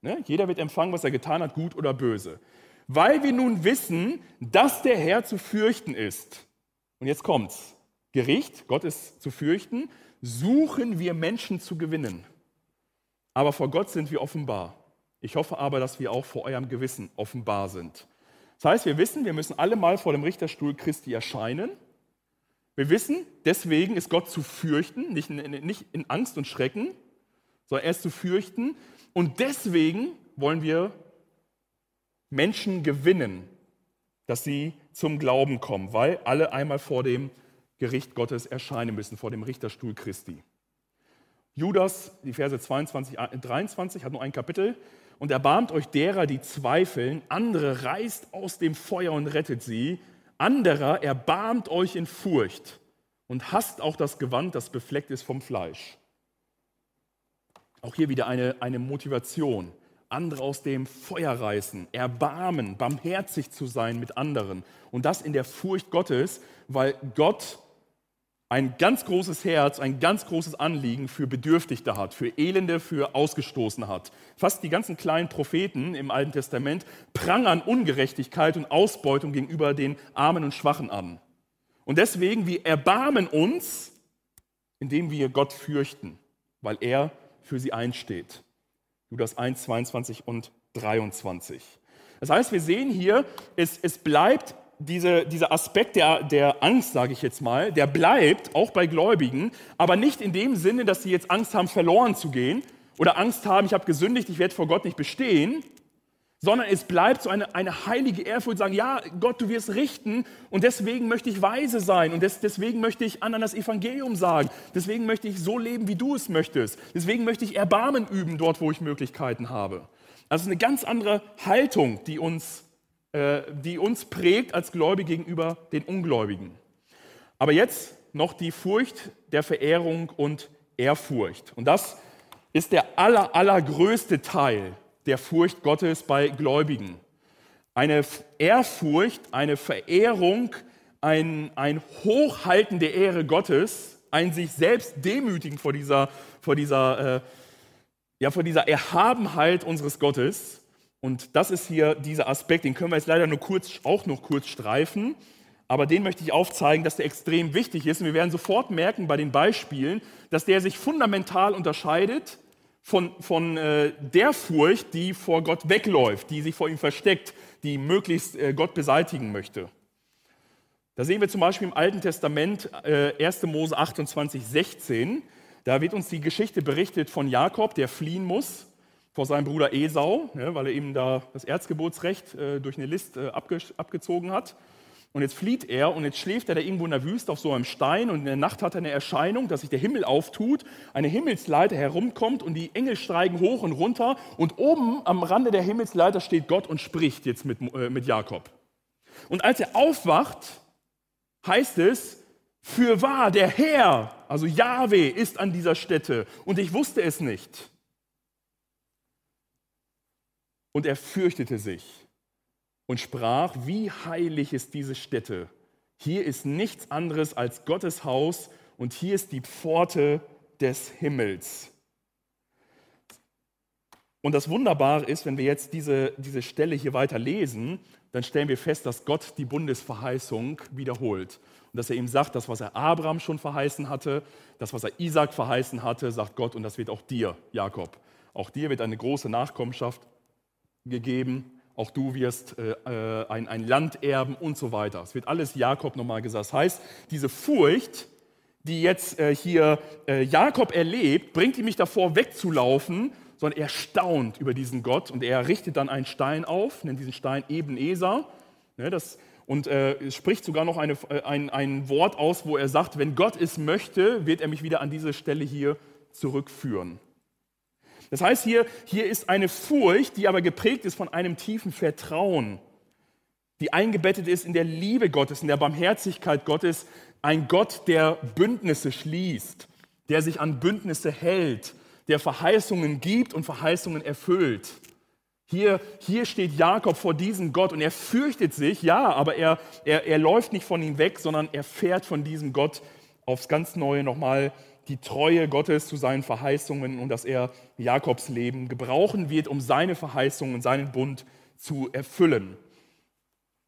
Ne? Jeder wird empfangen, was er getan hat, gut oder böse. Weil wir nun wissen, dass der Herr zu fürchten ist. Und jetzt kommt's. Gericht, Gott ist zu fürchten, suchen wir Menschen zu gewinnen. Aber vor Gott sind wir offenbar. Ich hoffe aber, dass wir auch vor eurem Gewissen offenbar sind. Das heißt, wir wissen, wir müssen alle mal vor dem Richterstuhl Christi erscheinen. Wir wissen, deswegen ist Gott zu fürchten, nicht in, nicht in Angst und Schrecken, sondern er ist zu fürchten. Und deswegen wollen wir Menschen gewinnen, dass sie zum Glauben kommen, weil alle einmal vor dem Gericht Gottes erscheinen müssen, vor dem Richterstuhl Christi. Judas, die Verse 22, 23, hat nur ein Kapitel. Und erbarmt euch derer, die zweifeln, andere reißt aus dem Feuer und rettet sie, anderer erbarmt euch in Furcht und hasst auch das Gewand, das befleckt ist vom Fleisch. Auch hier wieder eine, eine Motivation. Andere aus dem Feuer reißen, erbarmen, barmherzig zu sein mit anderen. Und das in der Furcht Gottes, weil Gott ein ganz großes Herz, ein ganz großes Anliegen für Bedürftigte hat, für Elende, für Ausgestoßene hat. Fast die ganzen kleinen Propheten im Alten Testament prangern Ungerechtigkeit und Ausbeutung gegenüber den Armen und Schwachen an. Und deswegen, wir erbarmen uns, indem wir Gott fürchten, weil er für sie einsteht. Judas 1, 22 und 23. Das heißt, wir sehen hier, es, es bleibt diese, dieser Aspekt der, der Angst, sage ich jetzt mal, der bleibt auch bei Gläubigen, aber nicht in dem Sinne, dass sie jetzt Angst haben, verloren zu gehen oder Angst haben, ich habe gesündigt, ich werde vor Gott nicht bestehen, sondern es bleibt so eine, eine heilige Ehrfurcht, sagen, ja, Gott, du wirst richten und deswegen möchte ich weise sein und des, deswegen möchte ich anderen das Evangelium sagen, deswegen möchte ich so leben, wie du es möchtest, deswegen möchte ich Erbarmen üben dort, wo ich Möglichkeiten habe. Also eine ganz andere Haltung, die uns die uns prägt als Gläubige gegenüber den Ungläubigen. Aber jetzt noch die Furcht der Verehrung und Ehrfurcht. Und das ist der aller, allergrößte Teil der Furcht Gottes bei Gläubigen. Eine Ehrfurcht, eine Verehrung, ein, ein Hochhalten der Ehre Gottes, ein sich selbst demütigen vor dieser, vor dieser, äh, ja, vor dieser Erhabenheit unseres Gottes. Und das ist hier dieser Aspekt, den können wir jetzt leider nur kurz, auch noch kurz streifen, aber den möchte ich aufzeigen, dass der extrem wichtig ist. Und wir werden sofort merken bei den Beispielen, dass der sich fundamental unterscheidet von, von äh, der Furcht, die vor Gott wegläuft, die sich vor ihm versteckt, die möglichst äh, Gott beseitigen möchte. Da sehen wir zum Beispiel im Alten Testament äh, 1. Mose 28, 16. Da wird uns die Geschichte berichtet von Jakob, der fliehen muss vor seinem Bruder Esau, weil er ihm da das Erzgeburtsrecht äh, durch eine List äh, abge abgezogen hat. Und jetzt flieht er und jetzt schläft er da irgendwo in der Wüste auf so einem Stein und in der Nacht hat er eine Erscheinung, dass sich der Himmel auftut, eine Himmelsleiter herumkommt und die Engel steigen hoch und runter und oben am Rande der Himmelsleiter steht Gott und spricht jetzt mit, äh, mit Jakob. Und als er aufwacht, heißt es, für wahr, der Herr, also Yahweh, ist an dieser Stätte und ich wusste es nicht. Und er fürchtete sich und sprach, wie heilig ist diese Stätte. Hier ist nichts anderes als Gottes Haus und hier ist die Pforte des Himmels. Und das Wunderbare ist, wenn wir jetzt diese, diese Stelle hier weiter lesen, dann stellen wir fest, dass Gott die Bundesverheißung wiederholt. Und dass er ihm sagt, das, was er Abraham schon verheißen hatte, das, was er Isaac verheißen hatte, sagt Gott, und das wird auch dir, Jakob. Auch dir wird eine große Nachkommenschaft gegeben, auch du wirst äh, äh, ein, ein Land erben und so weiter. Es wird alles Jakob nochmal gesagt. Das heißt, diese Furcht, die jetzt äh, hier äh, Jakob erlebt, bringt ihn nicht davor wegzulaufen, sondern er staunt über diesen Gott und er richtet dann einen Stein auf, nennt diesen Stein Ebenezer. Ne, das, und äh, spricht sogar noch eine, äh, ein, ein Wort aus, wo er sagt, wenn Gott es möchte, wird er mich wieder an diese Stelle hier zurückführen. Das heißt, hier, hier ist eine Furcht, die aber geprägt ist von einem tiefen Vertrauen, die eingebettet ist in der Liebe Gottes, in der Barmherzigkeit Gottes. Ein Gott, der Bündnisse schließt, der sich an Bündnisse hält, der Verheißungen gibt und Verheißungen erfüllt. Hier, hier steht Jakob vor diesem Gott und er fürchtet sich, ja, aber er, er, er läuft nicht von ihm weg, sondern er fährt von diesem Gott aufs ganz Neue nochmal die Treue Gottes zu seinen Verheißungen und dass er Jakobs Leben gebrauchen wird, um seine Verheißungen und seinen Bund zu erfüllen.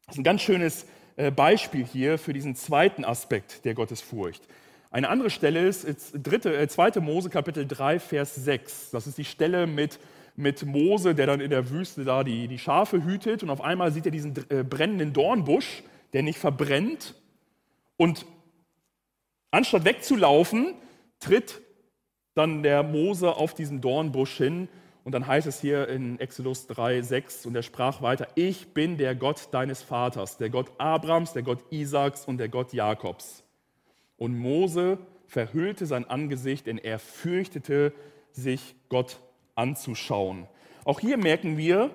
Das ist ein ganz schönes äh, Beispiel hier für diesen zweiten Aspekt der Gottesfurcht. Eine andere Stelle ist, ist dritte, äh, 2. Mose Kapitel 3, Vers 6. Das ist die Stelle mit, mit Mose, der dann in der Wüste da die, die Schafe hütet und auf einmal sieht er diesen äh, brennenden Dornbusch, der nicht verbrennt und anstatt wegzulaufen, tritt dann der Mose auf diesen Dornbusch hin und dann heißt es hier in Exodus 3, 6 und er sprach weiter, ich bin der Gott deines Vaters, der Gott Abrams, der Gott Isaaks und der Gott Jakobs. Und Mose verhüllte sein Angesicht, denn er fürchtete sich, Gott anzuschauen. Auch hier merken wir,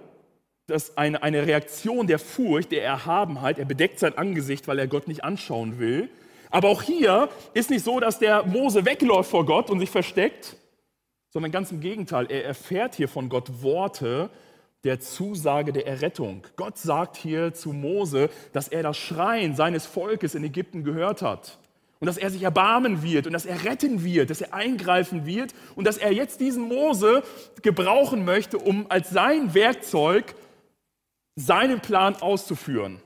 dass eine, eine Reaktion der Furcht, der Erhabenheit, er bedeckt sein Angesicht, weil er Gott nicht anschauen will. Aber auch hier ist nicht so, dass der Mose wegläuft vor Gott und sich versteckt, sondern ganz im Gegenteil. Er erfährt hier von Gott Worte der Zusage der Errettung. Gott sagt hier zu Mose, dass er das Schreien seines Volkes in Ägypten gehört hat und dass er sich erbarmen wird und dass er retten wird, dass er eingreifen wird und dass er jetzt diesen Mose gebrauchen möchte, um als sein Werkzeug seinen Plan auszuführen.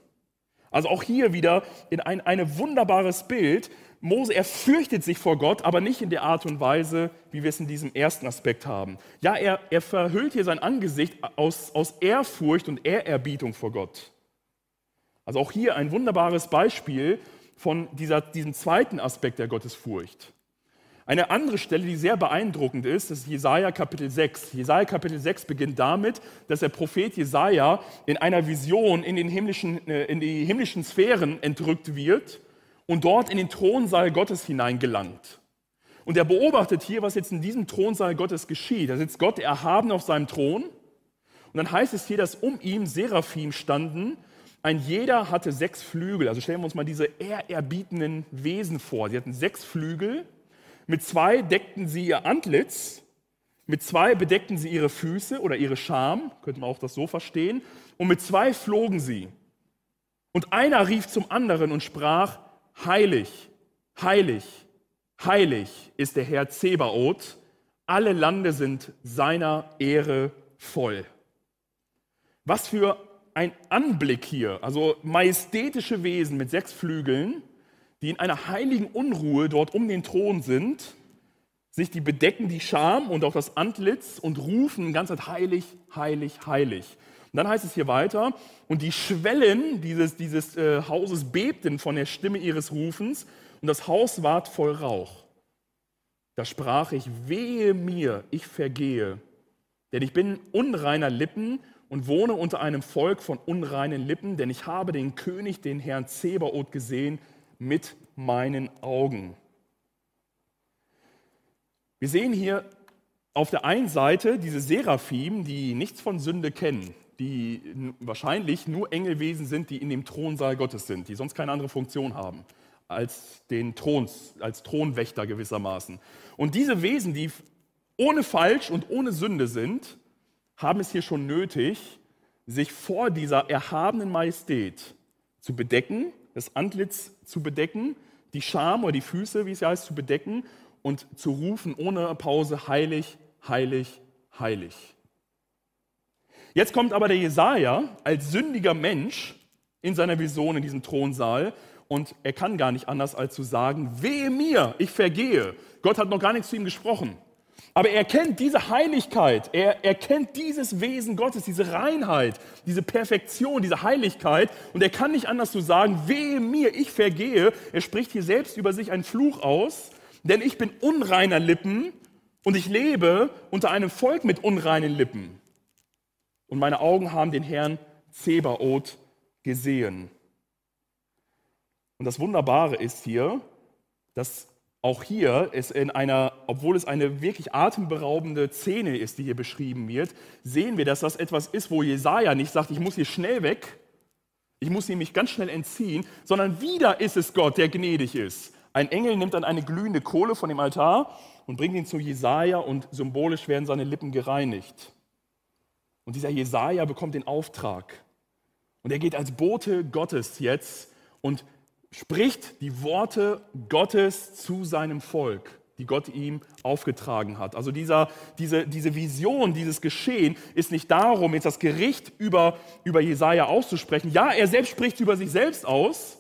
Also auch hier wieder in ein, ein wunderbares Bild. Mose, er fürchtet sich vor Gott, aber nicht in der Art und Weise, wie wir es in diesem ersten Aspekt haben. Ja, er, er verhüllt hier sein Angesicht aus, aus Ehrfurcht und Ehrerbietung vor Gott. Also auch hier ein wunderbares Beispiel von dieser, diesem zweiten Aspekt der Gottesfurcht. Eine andere Stelle, die sehr beeindruckend ist, ist Jesaja Kapitel 6. Jesaja Kapitel 6 beginnt damit, dass der Prophet Jesaja in einer Vision in, den himmlischen, äh, in die himmlischen Sphären entrückt wird und dort in den Thronsaal Gottes hineingelangt. Und er beobachtet hier, was jetzt in diesem Thronsaal Gottes geschieht. Da sitzt Gott erhaben auf seinem Thron. Und dann heißt es hier, dass um ihm Seraphim standen. Ein jeder hatte sechs Flügel. Also stellen wir uns mal diese ehrerbietenden Wesen vor. Sie hatten sechs Flügel mit zwei deckten sie ihr Antlitz, mit zwei bedeckten sie ihre Füße oder ihre Scham, könnte man auch das so verstehen, und mit zwei flogen sie. Und einer rief zum anderen und sprach, heilig, heilig, heilig ist der Herr Zebaoth, alle Lande sind seiner Ehre voll. Was für ein Anblick hier, also majestätische Wesen mit sechs Flügeln, die in einer heiligen Unruhe dort um den Thron sind, sich die bedecken die Scham und auch das Antlitz und rufen Zeit heilig, heilig, heilig. Und dann heißt es hier weiter, und die Schwellen dieses, dieses äh, Hauses bebten von der Stimme ihres Rufens und das Haus ward voll Rauch. Da sprach ich, wehe mir, ich vergehe, denn ich bin unreiner Lippen und wohne unter einem Volk von unreinen Lippen, denn ich habe den König, den Herrn Zebaoth gesehen, mit meinen Augen. Wir sehen hier auf der einen Seite diese Seraphim, die nichts von Sünde kennen, die wahrscheinlich nur Engelwesen sind, die in dem Thronsaal Gottes sind, die sonst keine andere Funktion haben als den Throns, als Thronwächter gewissermaßen. Und diese Wesen, die ohne Falsch und ohne Sünde sind, haben es hier schon nötig, sich vor dieser erhabenen Majestät zu bedecken das Antlitz zu bedecken, die Scham oder die Füße, wie es heißt, zu bedecken und zu rufen ohne Pause, heilig, heilig, heilig. Jetzt kommt aber der Jesaja als sündiger Mensch in seiner Vision in diesem Thronsaal und er kann gar nicht anders als zu sagen, wehe mir, ich vergehe. Gott hat noch gar nichts zu ihm gesprochen. Aber er kennt diese Heiligkeit, er erkennt dieses Wesen Gottes, diese Reinheit, diese Perfektion, diese Heiligkeit und er kann nicht anders zu sagen, wehe mir, ich vergehe. Er spricht hier selbst über sich einen Fluch aus, denn ich bin unreiner Lippen und ich lebe unter einem Volk mit unreinen Lippen. Und meine Augen haben den Herrn Zebaoth gesehen. Und das Wunderbare ist hier, dass auch hier ist in einer, obwohl es eine wirklich atemberaubende Szene ist, die hier beschrieben wird, sehen wir, dass das etwas ist, wo Jesaja nicht sagt, ich muss hier schnell weg, ich muss hier mich ganz schnell entziehen, sondern wieder ist es Gott, der gnädig ist. Ein Engel nimmt dann eine glühende Kohle von dem Altar und bringt ihn zu Jesaja und symbolisch werden seine Lippen gereinigt. Und dieser Jesaja bekommt den Auftrag. Und er geht als Bote Gottes jetzt und spricht die Worte Gottes zu seinem Volk, die Gott ihm aufgetragen hat. Also dieser, diese, diese Vision, dieses Geschehen ist nicht darum, jetzt das Gericht über, über Jesaja auszusprechen. Ja, er selbst spricht über sich selbst aus,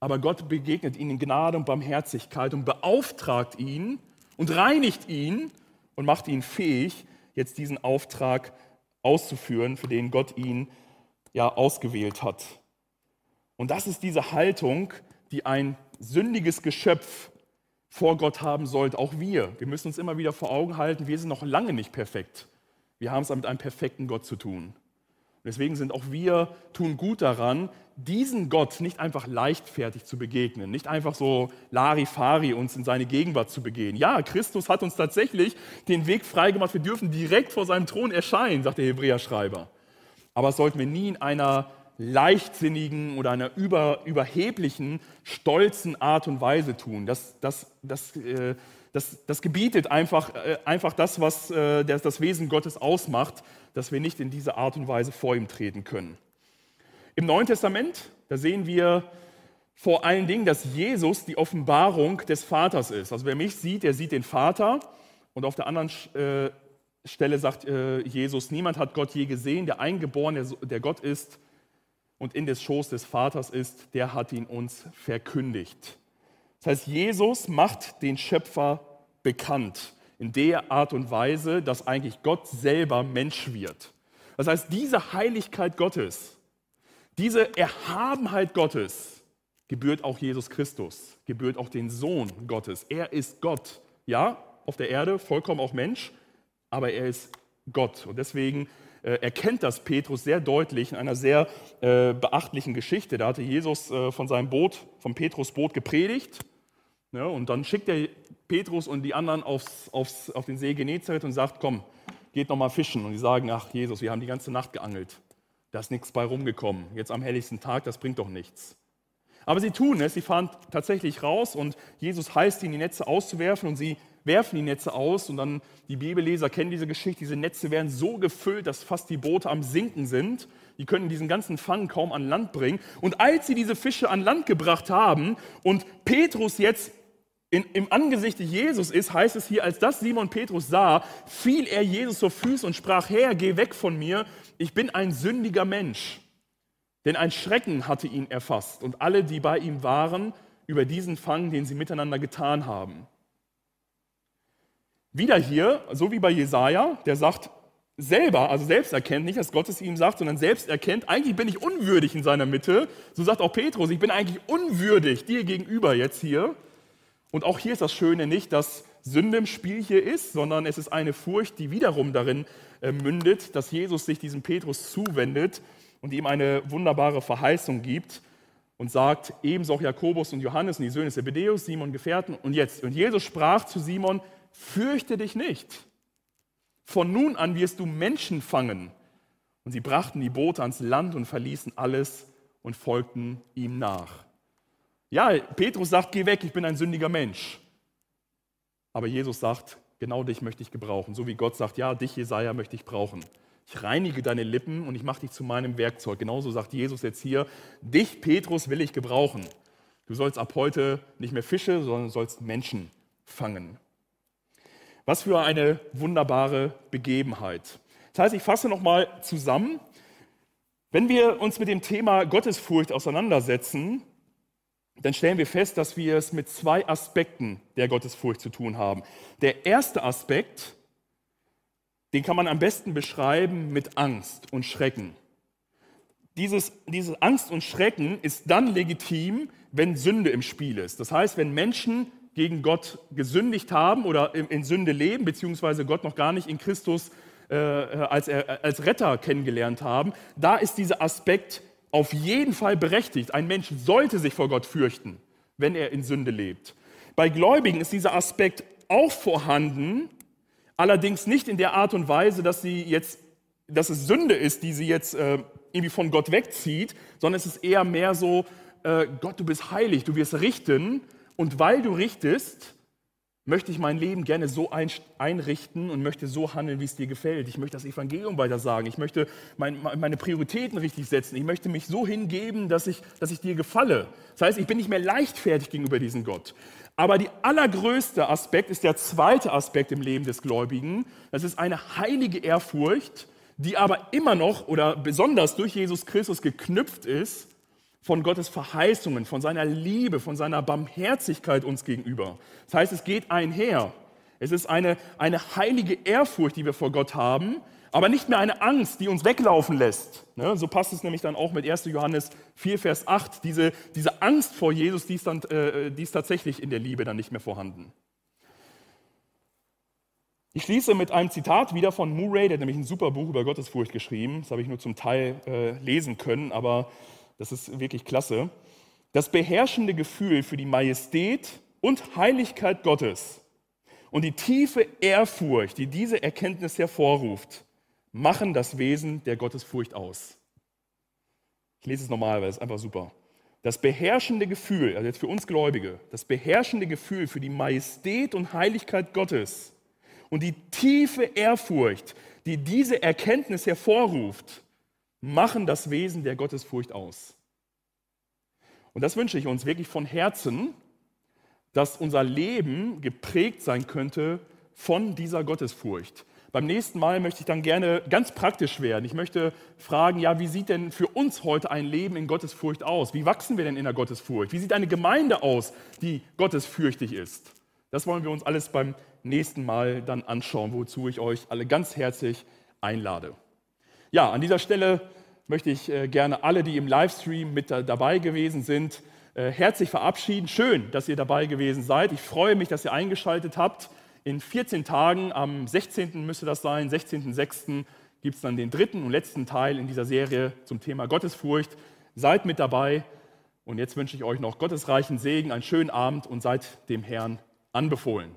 aber Gott begegnet ihnen in Gnade und Barmherzigkeit und beauftragt ihn und reinigt ihn und macht ihn fähig, jetzt diesen Auftrag auszuführen, für den Gott ihn ja ausgewählt hat. Und das ist diese Haltung, die ein sündiges Geschöpf vor Gott haben sollte. Auch wir. Wir müssen uns immer wieder vor Augen halten, wir sind noch lange nicht perfekt. Wir haben es mit einem perfekten Gott zu tun. Und deswegen sind auch wir, tun gut daran, diesen Gott nicht einfach leichtfertig zu begegnen, nicht einfach so Larifari uns in seine Gegenwart zu begehen. Ja, Christus hat uns tatsächlich den Weg freigemacht, wir dürfen direkt vor seinem Thron erscheinen, sagt der Hebräerschreiber. Aber das sollten wir nie in einer leichtsinnigen oder einer über, überheblichen, stolzen Art und Weise tun. Das, das, das, äh, das, das gebietet einfach, äh, einfach das, was äh, das, das Wesen Gottes ausmacht, dass wir nicht in diese Art und Weise vor ihm treten können. Im Neuen Testament, da sehen wir vor allen Dingen, dass Jesus die Offenbarung des Vaters ist. Also wer mich sieht, der sieht den Vater. Und auf der anderen äh, Stelle sagt äh, Jesus, niemand hat Gott je gesehen, der Eingeborene, der Gott ist und in des Schoß des Vaters ist, der hat ihn uns verkündigt. Das heißt, Jesus macht den Schöpfer bekannt in der Art und Weise, dass eigentlich Gott selber Mensch wird. Das heißt, diese Heiligkeit Gottes, diese Erhabenheit Gottes gebührt auch Jesus Christus, gebührt auch den Sohn Gottes. Er ist Gott, ja, auf der Erde, vollkommen auch Mensch, aber er ist Gott. Und deswegen erkennt das Petrus sehr deutlich in einer sehr äh, beachtlichen Geschichte. Da hatte Jesus äh, von seinem Boot, vom Petrus Boot gepredigt. Ja, und dann schickt er Petrus und die anderen aufs, aufs, auf den See Genezareth und sagt, komm, geht noch mal fischen. Und die sagen, ach Jesus, wir haben die ganze Nacht geangelt. Da ist nichts bei rumgekommen. Jetzt am helligsten Tag, das bringt doch nichts. Aber sie tun es, sie fahren tatsächlich raus und Jesus heißt ihnen, die Netze auszuwerfen und sie werfen die Netze aus und dann, die Bibelleser kennen diese Geschichte, diese Netze werden so gefüllt, dass fast die Boote am Sinken sind. Die können diesen ganzen Fang kaum an Land bringen. Und als sie diese Fische an Land gebracht haben und Petrus jetzt in, im Angesicht Jesus ist, heißt es hier, als das Simon Petrus sah, fiel er Jesus zur Füße und sprach, Herr, geh weg von mir, ich bin ein sündiger Mensch. Denn ein Schrecken hatte ihn erfasst und alle, die bei ihm waren, über diesen Fang, den sie miteinander getan haben. Wieder hier, so wie bei Jesaja, der sagt selber, also selbst erkennt, nicht, dass Gott es ihm sagt, sondern selbst erkennt, eigentlich bin ich unwürdig in seiner Mitte. So sagt auch Petrus, ich bin eigentlich unwürdig dir gegenüber jetzt hier. Und auch hier ist das Schöne nicht, dass Sünde im Spiel hier ist, sondern es ist eine Furcht, die wiederum darin äh, mündet, dass Jesus sich diesem Petrus zuwendet und ihm eine wunderbare Verheißung gibt und sagt, ebenso auch Jakobus und Johannes und die Söhne Zebedeus, Simon Gefährten und jetzt. Und Jesus sprach zu Simon, fürchte dich nicht. Von nun an wirst du Menschen fangen. Und sie brachten die Boote ans Land und verließen alles und folgten ihm nach. Ja, Petrus sagt, geh weg, ich bin ein sündiger Mensch. Aber Jesus sagt, genau dich möchte ich gebrauchen. So wie Gott sagt, ja, dich, Jesaja, möchte ich brauchen. Ich reinige deine Lippen und ich mache dich zu meinem Werkzeug. Genauso sagt Jesus jetzt hier, dich, Petrus, will ich gebrauchen. Du sollst ab heute nicht mehr Fische, sondern sollst Menschen fangen. Was für eine wunderbare Begebenheit. Das heißt, ich fasse nochmal zusammen. Wenn wir uns mit dem Thema Gottesfurcht auseinandersetzen, dann stellen wir fest, dass wir es mit zwei Aspekten der Gottesfurcht zu tun haben. Der erste Aspekt, den kann man am besten beschreiben mit Angst und Schrecken. Dieses, diese Angst und Schrecken ist dann legitim, wenn Sünde im Spiel ist. Das heißt, wenn Menschen gegen Gott gesündigt haben oder in, Sünde leben, beziehungsweise Gott noch gar nicht in Christus äh, als, als Retter kennengelernt haben, da ist dieser Aspekt auf jeden Fall berechtigt. Ein Mensch sollte sich vor Gott fürchten, wenn er in Sünde lebt. Bei Gläubigen ist dieser Aspekt auch vorhanden, allerdings nicht in der Art und Weise, dass sie jetzt, dass es Sünde ist, die sie jetzt äh, irgendwie von Gott wegzieht, sondern es ist eher mehr so, äh, Gott, du bist heilig, du wirst richten und weil du richtest, möchte ich mein Leben gerne so einrichten und möchte so handeln, wie es dir gefällt. Ich möchte das Evangelium weiter sagen. Ich möchte meine Prioritäten richtig setzen. Ich möchte mich so hingeben, dass ich, dass ich dir gefalle. Das heißt, ich bin nicht mehr leichtfertig gegenüber diesem Gott. Aber der allergrößte Aspekt ist der zweite Aspekt im Leben des Gläubigen. Das ist eine heilige Ehrfurcht, die aber immer noch oder besonders durch Jesus Christus geknüpft ist von Gottes Verheißungen, von seiner Liebe, von seiner Barmherzigkeit uns gegenüber. Das heißt, es geht einher. Es ist eine, eine heilige Ehrfurcht, die wir vor Gott haben, aber nicht mehr eine Angst, die uns weglaufen lässt. Ne? So passt es nämlich dann auch mit 1. Johannes 4, Vers 8. Diese, diese Angst vor Jesus, die ist, dann, äh, die ist tatsächlich in der Liebe dann nicht mehr vorhanden. Ich schließe mit einem Zitat wieder von Murray, der hat nämlich ein super Buch über Gottesfurcht geschrieben. Das habe ich nur zum Teil äh, lesen können, aber das ist wirklich klasse. Das beherrschende Gefühl für die Majestät und Heiligkeit Gottes und die tiefe Ehrfurcht, die diese Erkenntnis hervorruft, machen das Wesen der Gottesfurcht aus. Ich lese es nochmal, weil es einfach super. Das beherrschende Gefühl, also jetzt für uns Gläubige, das beherrschende Gefühl für die Majestät und Heiligkeit Gottes und die tiefe Ehrfurcht, die diese Erkenntnis hervorruft, machen das Wesen der Gottesfurcht aus. Und das wünsche ich uns wirklich von Herzen, dass unser Leben geprägt sein könnte von dieser Gottesfurcht. Beim nächsten Mal möchte ich dann gerne ganz praktisch werden. Ich möchte fragen, ja, wie sieht denn für uns heute ein Leben in Gottesfurcht aus? Wie wachsen wir denn in der Gottesfurcht? Wie sieht eine Gemeinde aus, die gottesfürchtig ist? Das wollen wir uns alles beim nächsten Mal dann anschauen, wozu ich euch alle ganz herzlich einlade. Ja, an dieser Stelle möchte ich äh, gerne alle, die im Livestream mit dabei gewesen sind, äh, herzlich verabschieden. Schön, dass ihr dabei gewesen seid. Ich freue mich, dass ihr eingeschaltet habt. In 14 Tagen, am 16. müsste das sein, 16.06. gibt es dann den dritten und letzten Teil in dieser Serie zum Thema Gottesfurcht. Seid mit dabei und jetzt wünsche ich euch noch gottesreichen Segen, einen schönen Abend und seid dem Herrn anbefohlen.